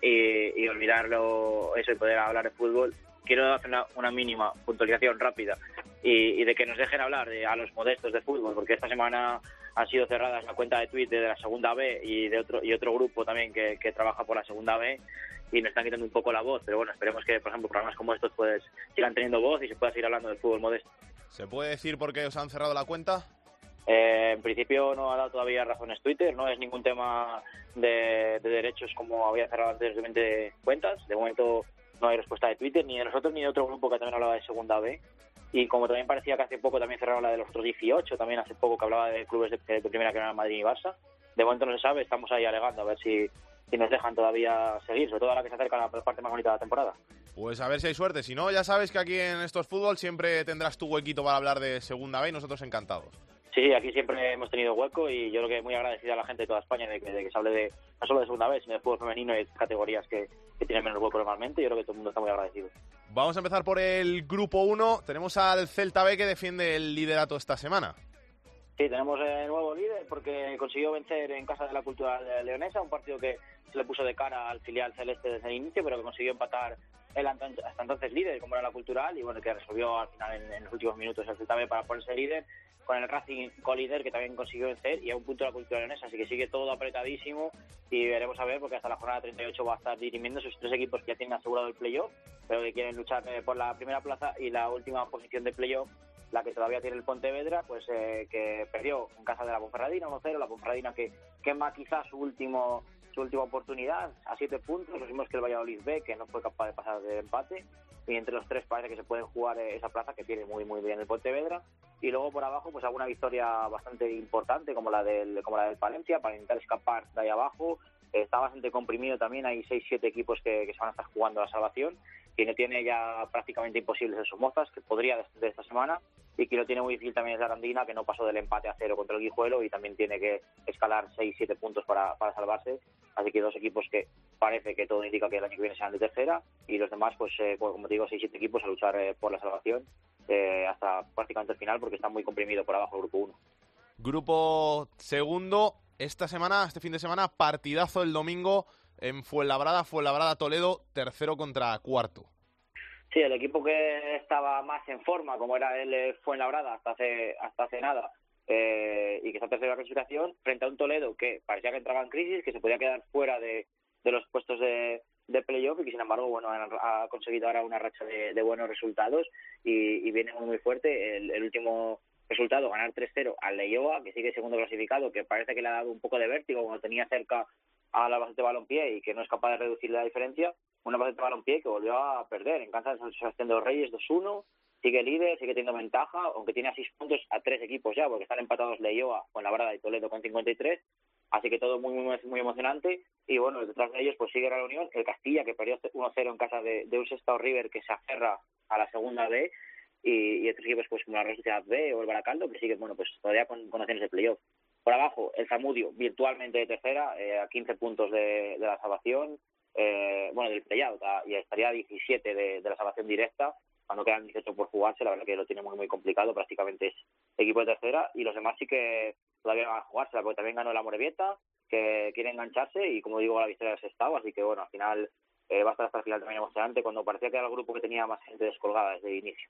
y, y olvidarlo eso y poder hablar de fútbol. Quiero hacer una, una mínima puntualización rápida y, y de que nos dejen hablar de, a los modestos de fútbol, porque esta semana han sido cerradas la cuenta de Twitter de la segunda B y de otro y otro grupo también que, que trabaja por la segunda B y nos están quitando un poco la voz, pero bueno, esperemos que por ejemplo programas como estos pues sigan teniendo voz y se pueda seguir hablando del fútbol modesto. ¿Se puede decir por qué os han cerrado la cuenta? Eh, en principio no ha dado todavía razones Twitter, no es ningún tema de, de derechos como había cerrado anteriormente cuentas. De momento no hay respuesta de Twitter, ni de nosotros ni de otro grupo que también hablaba de segunda B. Y como también parecía que hace poco también cerraron la de los otros 18, también hace poco que hablaba de clubes de, de primera que eran Madrid y Barça. De momento no se sabe, estamos ahí alegando a ver si, si nos dejan todavía seguir, sobre todo ahora que se acerca la parte más bonita de la temporada. Pues a ver si hay suerte. Si no, ya sabes que aquí en estos fútbol siempre tendrás tu huequito para hablar de segunda B y nosotros encantados. Sí, sí, aquí siempre hemos tenido hueco y yo creo que muy agradecida a la gente de toda España de que, de que se hable de no solo de segunda vez, sino de fútbol femenino y categorías que, que tienen menos hueco normalmente. Yo creo que todo el mundo está muy agradecido. Vamos a empezar por el grupo 1. Tenemos al Celta B que defiende el liderato esta semana. Sí, tenemos el nuevo líder porque consiguió vencer en casa de la Cultural Leonesa, un partido que se le puso de cara al filial celeste desde el inicio, pero que consiguió empatar el hasta entonces líder, como era la Cultural, y bueno, que resolvió al final en, en los últimos minutos el Celta para ponerse líder, con el Racing co-líder que también consiguió vencer y a un punto la Cultural Leonesa, así que sigue todo apretadísimo y veremos a ver porque hasta la jornada 38 va a estar dirimiendo sus tres equipos que ya tienen asegurado el playoff, pero que quieren luchar eh, por la primera plaza y la última posición de playoff la que todavía tiene el Pontevedra, pues eh, que perdió en casa de la Ponferradina 1-0, la Ponferradina que quema quizás su último su última oportunidad a siete puntos, lo mismo que el Valladolid B, que no fue capaz de pasar del empate, y entre los tres parece que se pueden jugar eh, esa plaza que tiene muy muy bien el Pontevedra, y luego por abajo pues alguna victoria bastante importante como la del como la del Palencia para intentar escapar de ahí abajo, está bastante comprimido también, hay 6-7 equipos que, que se van a estar jugando la salvación, quien tiene ya prácticamente imposibles en sus mozas, que podría desde esta semana, y que lo tiene muy difícil también es la Arandina, que no pasó del empate a cero contra el Guijuelo y también tiene que escalar 6-7 puntos para, para salvarse. Así que dos equipos que parece que todo indica que el año que viene serán de tercera y los demás, pues, eh, como te digo, 6-7 equipos a luchar eh, por la salvación eh, hasta prácticamente el final porque está muy comprimido por abajo el grupo 1. Grupo segundo, esta semana, este fin de semana, partidazo el domingo en Fuenlabrada, Fuenlabrada Toledo, tercero contra cuarto. Sí, el equipo que estaba más en forma, como era el eh, Fuenlabrada hasta hace, hasta hace nada, eh, y que está tercero en la clasificación, frente a un Toledo que parecía que entraba en crisis, que se podía quedar fuera de, de los puestos de, playoff y que sin embargo bueno ha, ha conseguido ahora una racha de, buenos resultados y, viene muy muy fuerte. El, el último resultado, ganar 3-0 al Leioa, que sigue segundo clasificado, que parece que le ha dado un poco de vértigo cuando tenía cerca a la base de balompié y que no es capaz de reducir la diferencia. Una base de balompié que volvió a perder en casa de San Sebastián de los Reyes 2-1, sigue líder, sigue teniendo ventaja, aunque tiene a seis puntos a tres equipos ya, porque están empatados Leioa con la Brada y Toledo con 53, así que todo muy, muy, muy emocionante. Y bueno, detrás de ellos pues sigue la Unión, el Castilla, que perdió 1-0 en casa de, un Sestao River que se aferra a la segunda B, y, y otros equipos pues como la Real Sociedad B o el Baracaldo, que siguen, bueno, pues todavía con, con opciones de playoff. Por abajo, el Zamudio, virtualmente de tercera, eh, a 15 puntos de, de la salvación, eh, bueno, del playout, y estaría a 17 de, la salvación directa, cuando quedan 18 por jugarse, la verdad que lo tiene muy, complicado, prácticamente es equipo de tercera, y los demás sí que todavía van a jugársela, porque también ganó la Morevieta, que quiere engancharse, y como digo, la victoria del Sestao, así que bueno, al final eh, va a estar hasta el final también emocionante, cuando parecía que era el grupo que tenía más gente descolgada desde el inicio.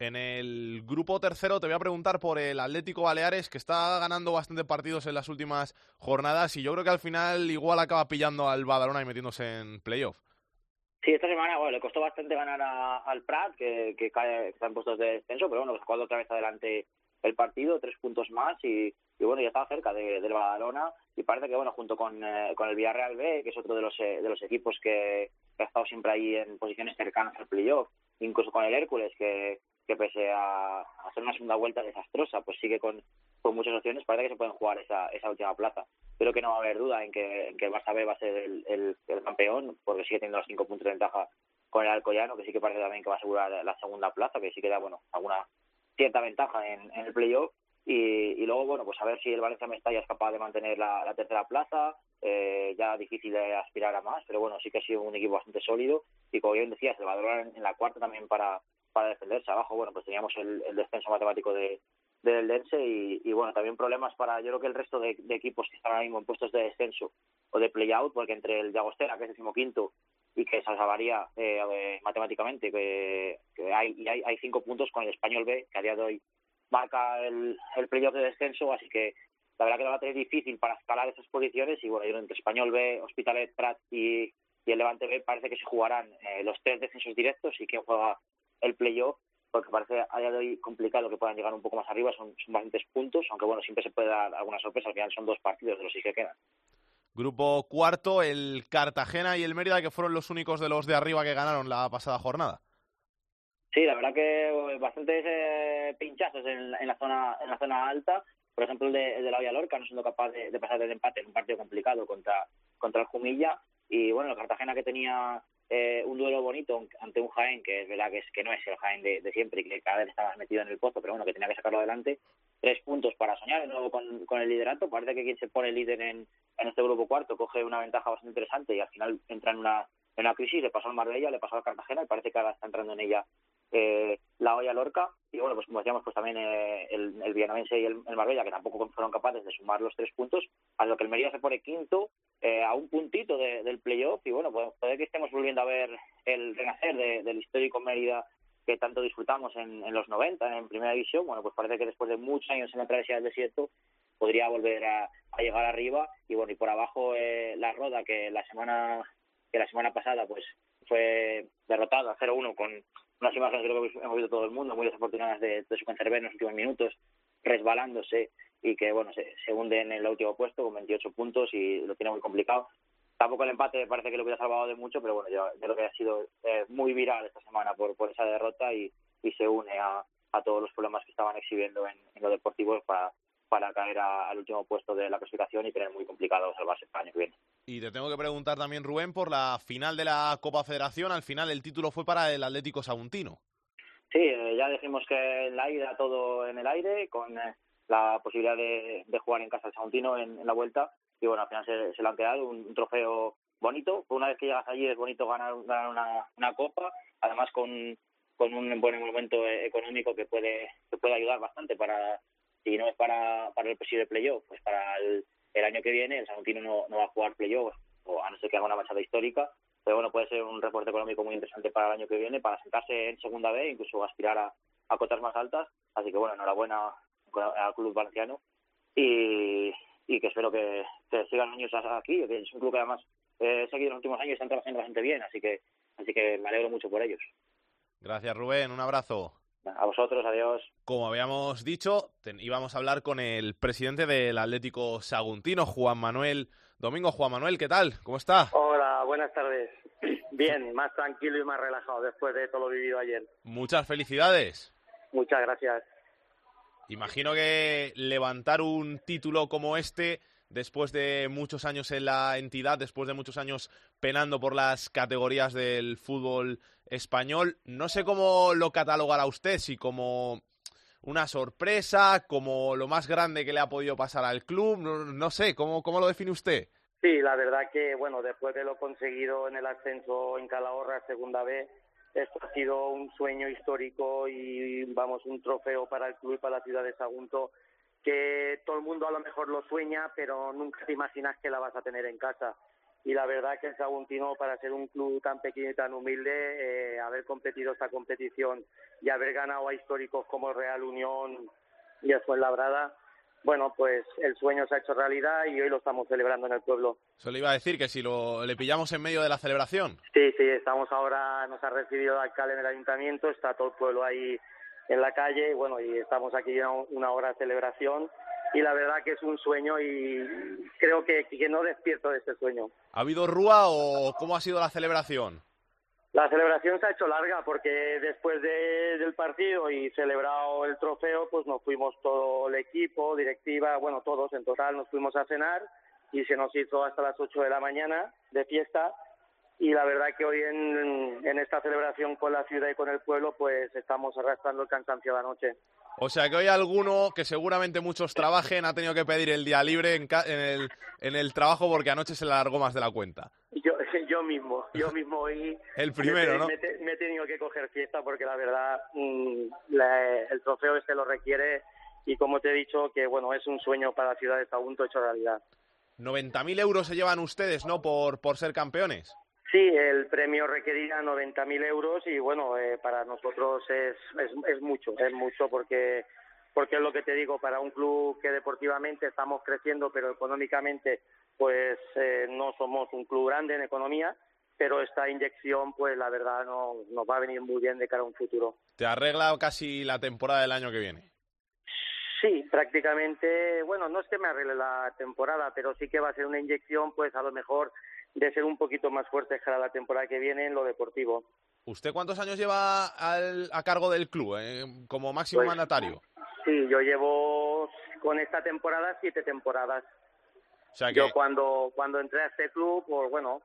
En el grupo tercero te voy a preguntar por el Atlético Baleares, que está ganando bastante partidos en las últimas jornadas y yo creo que al final igual acaba pillando al Badalona y metiéndose en playoff. Sí, esta semana bueno, le costó bastante ganar al Prat, que, cae, que está en puestos de descenso, pero bueno, sacó otra vez adelante el partido, tres puntos más y, y bueno, ya estaba cerca de, del Badalona y parece que bueno, junto con, eh, con el Villarreal B, que es otro de los, eh, de los equipos que ha estado siempre ahí en posiciones cercanas al playoff, incluso con el Hércules, que, que pese a hacer una segunda vuelta desastrosa, pues sigue con, con muchas opciones, parece que se pueden jugar esa, esa última plaza. Creo que no va a haber duda en que, en que el Barça B va a ser el, el, campeón, porque sigue teniendo los cinco puntos de ventaja con el Alcoyano, que sí que parece también que va a asegurar la segunda plaza, que sí que da, bueno, alguna cierta ventaja en, en el playoff. Y, y luego, bueno, pues a ver si el Valencia Mestalla es capaz de mantener la, la tercera plaza. Eh, ya difícil de aspirar a más, pero bueno, sí que ha sido un equipo bastante sólido. Y como bien decías, el Badalona en, en la cuarta también para, para defenderse. Abajo, bueno, pues teníamos el, descenso matemático de, del Dense y, bueno, también problemas para yo creo que el resto de, equipos que están ahora mismo en puestos de descenso o de play-out, porque entre el Llagostera, que es decimoquinto, y que se salvaría eh, eh, matemáticamente, que, que hay, y hay, hay cinco puntos con el Español B, que a día de hoy marca el, el playoff de descenso, así que la verdad que lo va a tener difícil para escalar esas posiciones y bueno, yo entre Español B, Hospitalet, Prat y, y el Levante B parece que se jugarán eh, los tres descensos directos y quien juega el playoff porque parece a día de hoy complicado que puedan llegar un poco más arriba, son, son bastantes puntos, aunque bueno, siempre se puede dar alguna sorpresa, al final son dos partidos de los seis que quedan. Grupo cuarto, el Cartagena y el Mérida, que fueron los únicos de los de arriba que ganaron la pasada jornada. Sí, la verdad que bastantes eh, pinchazos en, en, la zona en la zona alta. Por ejemplo, el de, el de la Villa Lorca no siendo capaz de, de pasar del empate en un partido complicado contra, contra el Jumilla. Y bueno, el Cartagena que tenía eh, un duelo bonito ante un Jaén, que es verdad que, es, que no es el Jaén de, de siempre y que cada vez estaba metido en el pozo, pero bueno, que tenía que sacarlo adelante. Tres puntos para soñar de nuevo con, con el liderato. Parece que quien se pone líder en, en este grupo cuarto coge una ventaja bastante interesante y al final entra en una, en una crisis. Le pasó al Marbella, le pasó al Cartagena y parece que ahora está entrando en ella eh, la olla Lorca y bueno pues como decíamos pues también eh, el, el Villanovense y el, el, Marbella que tampoco fueron capaces de sumar los tres puntos a lo que el Mérida se pone quinto eh, a un puntito de, del playoff. Y bueno pues puede que estemos volviendo a ver el renacer de, del histórico Mérida que tanto disfrutamos en, en, los 90 en primera división. Bueno pues parece que después de muchos años en la travesía del desierto podría volver a, a llegar arriba. Y bueno y por abajo eh, la Roda que la semana que la semana pasada pues fue derrotado a 0-1 con unas imágenes que creo que hemos visto todo el mundo, muy desafortunadas de, de su en los últimos minutos, resbalándose y que bueno se, se hunde en el último puesto con 28 puntos y lo tiene muy complicado. Tampoco el empate parece que lo hubiera salvado de mucho, pero bueno, yo, yo creo que ha sido eh, muy viral esta semana por, por esa derrota y, y se une a, a todos los problemas que estaban exhibiendo en, en lo deportivo para, para caer a, al último puesto de la clasificación y tener muy complicado salvarse el año que viene. Y te tengo que preguntar también, Rubén, por la final de la Copa Federación. Al final el título fue para el Atlético Saguntino. Sí, eh, ya dijimos que en la ida todo en el aire, con eh, la posibilidad de, de, jugar en casa el Saguntino en, en, la vuelta. Y bueno, al final se, se le han quedado un, un, trofeo bonito. Una vez que llegas allí es bonito ganar, ganar una, una copa, además con, con un buen momento económico que puede, que puede ayudar bastante para, si no es para, para el posible playoff, pues para el, año que viene el Saguntino no, no va a jugar playoff, o a no ser que haga una machada histórica, pero bueno, puede ser un reporte económico muy interesante para el año que viene, para sentarse en segunda B, incluso aspirar a, a cotas más altas, así que bueno, enhorabuena al club valenciano y, y que espero que, sigan años aquí, que es un club que además eh, he seguido en los últimos años y están trabajando bastante bien, así que, así que me alegro mucho por ellos. Gracias Rubén, un abrazo. A vosotros, adiós. Como habíamos dicho, íbamos a hablar con el presidente del Atlético Saguntino, Juan Manuel Domingo. Juan Manuel, ¿qué tal? ¿Cómo está? Hola, buenas tardes. Bien, más tranquilo y más relajado después de todo lo vivido ayer. Muchas felicidades. Muchas gracias. Imagino que levantar un título como este después de muchos años en la entidad, después de muchos años penando por las categorías del fútbol español. No sé cómo lo catalogará usted, si como una sorpresa, como lo más grande que le ha podido pasar al club, no, sé, ¿cómo, ¿cómo lo define usted? Sí, la verdad que, bueno, después de lo conseguido en el ascenso en Calahorra, segunda vez, esto ha sido un sueño histórico y vamos, un trofeo para el club y para la ciudad de Sagunto que todo el mundo a lo mejor lo sueña, pero nunca te imaginas que la vas a tener en casa. Y la verdad que el Saguntino, para ser un club tan pequeño y tan humilde, eh, haber competido esta competición y haber ganado a históricos como Real Unión y el Fuenlabrada, bueno, pues el sueño se ha hecho realidad y hoy lo estamos celebrando en el pueblo. Eso le iba a decir que si lo, le pillamos en medio de la celebración. Sí, sí, estamos ahora, nos ha recibido el alcalde en el ayuntamiento, está todo el pueblo ahí en la calle, bueno, y estamos aquí en una hora de celebración y la verdad que es un sueño y creo que, que no despierto de este sueño. ¿Ha habido rúa o cómo ha sido la celebración? La celebración se ha hecho larga porque después de- del partido y celebrado el trofeo, pues nos fuimos todo el equipo, directiva, bueno, todos en total nos fuimos a cenar y se nos hizo hasta las 8 de la mañana de fiesta y la verdad que hoy en, en esta celebración con la ciudad y con el pueblo pues estamos arrastrando el cansancio de la noche. O sea que hoy alguno, que seguramente muchos trabajen, ha tenido que pedir el día libre en, ca- en el, en el trabajo porque anoche se le alargó más de la cuenta. Yo, yo mismo, yo mismo hoy El primero, me, ¿no? me, te- me he tenido que coger fiesta porque la verdad mm, la- el trofeo este lo requiere y como te he dicho que bueno es un sueño para la ciudad de Sagunto hecho realidad. 90.000 euros se llevan ustedes, ¿no? Por, por ser campeones. Sí, el premio requería 90.000 euros y bueno, eh, para nosotros es, es, es mucho, es mucho porque porque es lo que te digo, para un club que deportivamente estamos creciendo, pero económicamente pues eh, no somos un club grande en economía, pero esta inyección pues la verdad no, nos va a venir muy bien de cara a un futuro. Te arregla casi la temporada del año que viene. Sí, prácticamente, bueno, no es que me arregle la temporada, pero sí que va a ser una inyección pues a lo mejor de ser un poquito más fuerte para la temporada que viene en lo deportivo. ¿Usted cuántos años lleva al- a cargo del club eh, como máximo Pues, mandatario? Sí, yo llevo con esta temporada siete temporadas. O sea que Yo cuando, cuando entré a este club, pues bueno,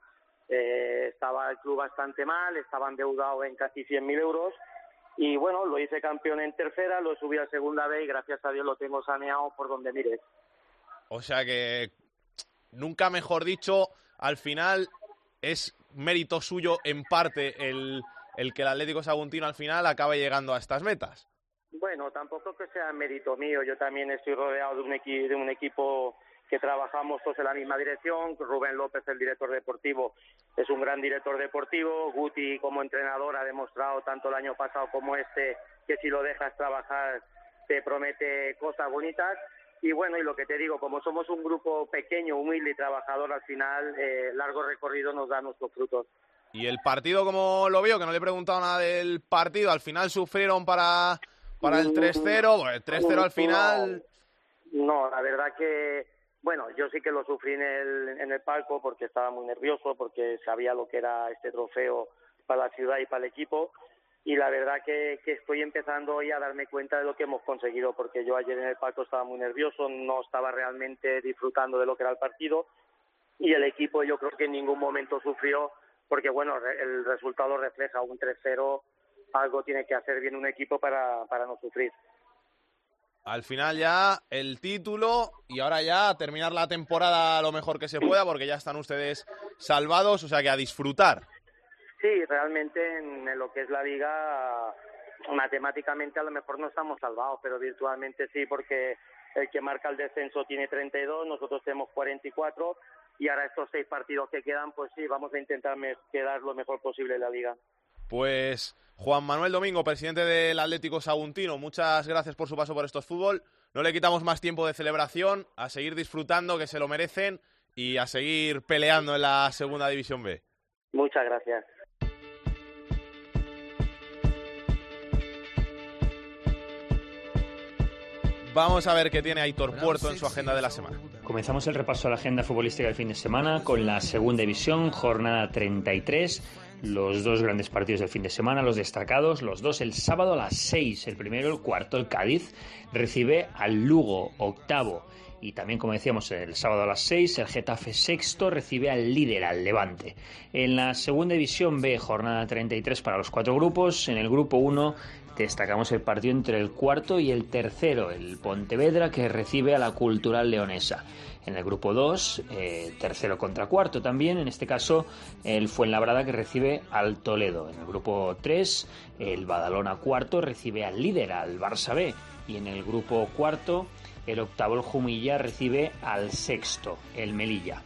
eh, estaba el club bastante mal, estaba endeudado en casi 100.000 euros y bueno, lo hice campeón en tercera, lo subí a segunda vez y gracias a Dios lo tengo saneado por donde mires. O sea que, nunca mejor dicho, al final es mérito suyo en parte el, el que el Atlético Saguntino al final acabe llegando a estas metas. Bueno, tampoco que sea mérito mío, yo también estoy rodeado de un, equi- de un equipo que trabajamos todos en la misma dirección. Rubén López, el director deportivo, es un gran director deportivo. Guti, como entrenador, ha demostrado tanto el año pasado como este que si lo dejas trabajar te promete cosas bonitas. Y bueno, y lo que te digo, como somos un grupo pequeño, humilde y trabajador, al final, eh, largo recorrido nos da nuestros frutos. Y el partido, como lo veo, que no le he preguntado nada del partido, al final sufrieron para, para el 3-0. Bueno, el 3-0 al final. No, la verdad que, bueno, yo sí que lo sufrí en el, en el palco porque estaba muy nervioso, porque sabía lo que era este trofeo para la ciudad y para el equipo. Y la verdad que, estoy empezando hoy a darme cuenta de lo que hemos conseguido, porque yo ayer en el palco estaba muy nervioso, no estaba realmente disfrutando de lo que era el partido. Y el equipo yo creo que en ningún momento sufrió, porque bueno, el resultado refleja un 3-0, algo tiene que hacer bien un equipo para, para no sufrir. Al final ya el título y ahora ya terminar la temporada lo mejor que se pueda porque ya están ustedes salvados, o sea que a disfrutar. Sí, realmente en, lo que es la liga, matemáticamente a lo mejor no estamos salvados, pero virtualmente sí, porque el que marca el descenso tiene 32, nosotros tenemos 44 y ahora estos seis partidos que quedan, pues sí, vamos a intentar quedar lo mejor posible en la liga. Pues Juan Manuel Domingo, presidente del Atlético Saguntino, muchas gracias por su paso por estos fútbol. No le quitamos más tiempo de celebración, a seguir disfrutando, que se lo merecen, y a seguir peleando en la Segunda División B. Muchas gracias. Vamos a ver qué tiene Aitor Puerto en su agenda de la semana. Comenzamos el repaso a la agenda futbolística del fin de semana con la segunda división, jornada 33. Los dos grandes partidos del fin de semana, los destacados, los dos el sábado a las 6. El primero, el cuarto, el Cádiz, recibe al Lugo, octavo. Y también, como decíamos, el sábado a las 6, el Getafe sexto recibe al líder, al Levante. En la segunda división B, jornada 33 para los cuatro grupos. En el grupo 1 destacamos el partido entre el cuarto y el tercero, el Pontevedra, que recibe a la Cultural Leonesa. En el grupo 2, eh, tercero contra cuarto también, en este caso el Fuenlabrada que recibe al Toledo. En el grupo 3, el Badalona cuarto recibe al líder, al Barça B. Y en el grupo cuarto, el octavo, el Jumilla, recibe al sexto, el Melilla.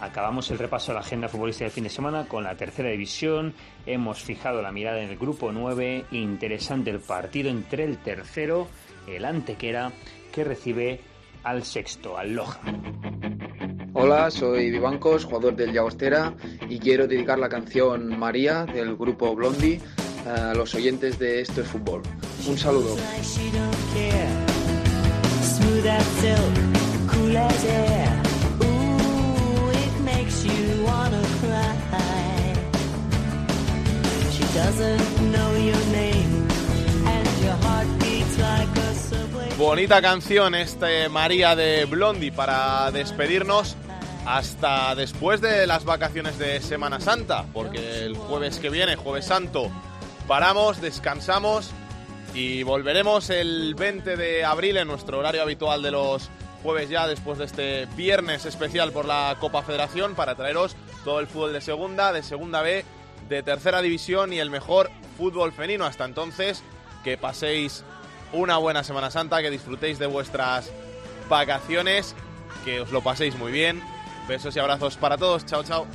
Acabamos el repaso de la agenda futbolística del fin de semana con la tercera división. Hemos fijado la mirada en el grupo 9. Interesante el partido entre el tercero, el Antequera, que recibe al sexto, al Loja. Hola, soy Vivancos, jugador del Llagostera, y quiero dedicar la canción María del grupo Blondie a los oyentes de Esto es Fútbol. Un saludo. Bonita canción este María de Blondie para despedirnos hasta después de las vacaciones de Semana Santa, porque el jueves que viene, jueves santo, paramos, descansamos y volveremos el 20 de abril en nuestro horario habitual de los jueves ya, después de este viernes especial por la Copa Federación, para traeros todo el fútbol de segunda, de segunda B, de tercera división y el mejor fútbol femenino. Hasta entonces, que paséis una buena Semana Santa, que disfrutéis de vuestras vacaciones, que os lo paséis muy bien. Besos y abrazos para todos. Chao, chao.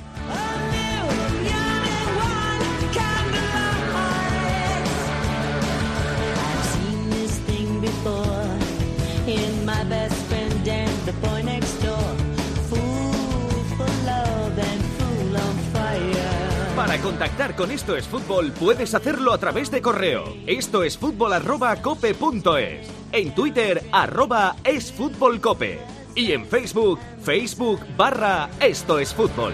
Contactar con Esto es Fútbol puedes hacerlo a través de correo. Esto es fútbol arroba cope punto es. En Twitter arroba es fútbol cope. Y en Facebook, Facebook barra Esto es Fútbol.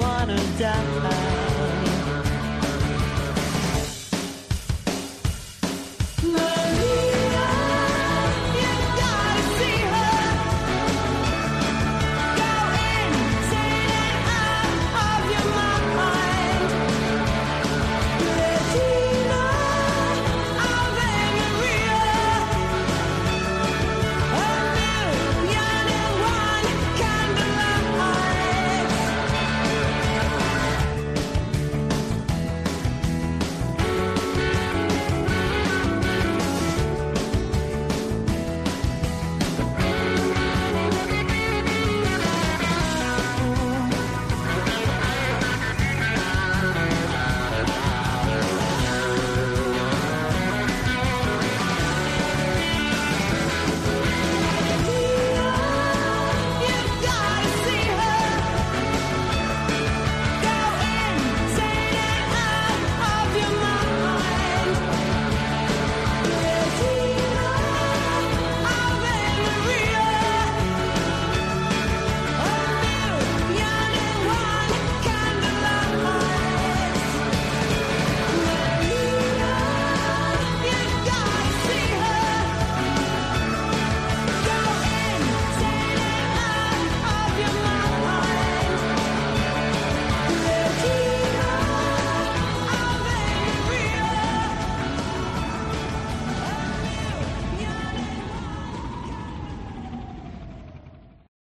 wanna die.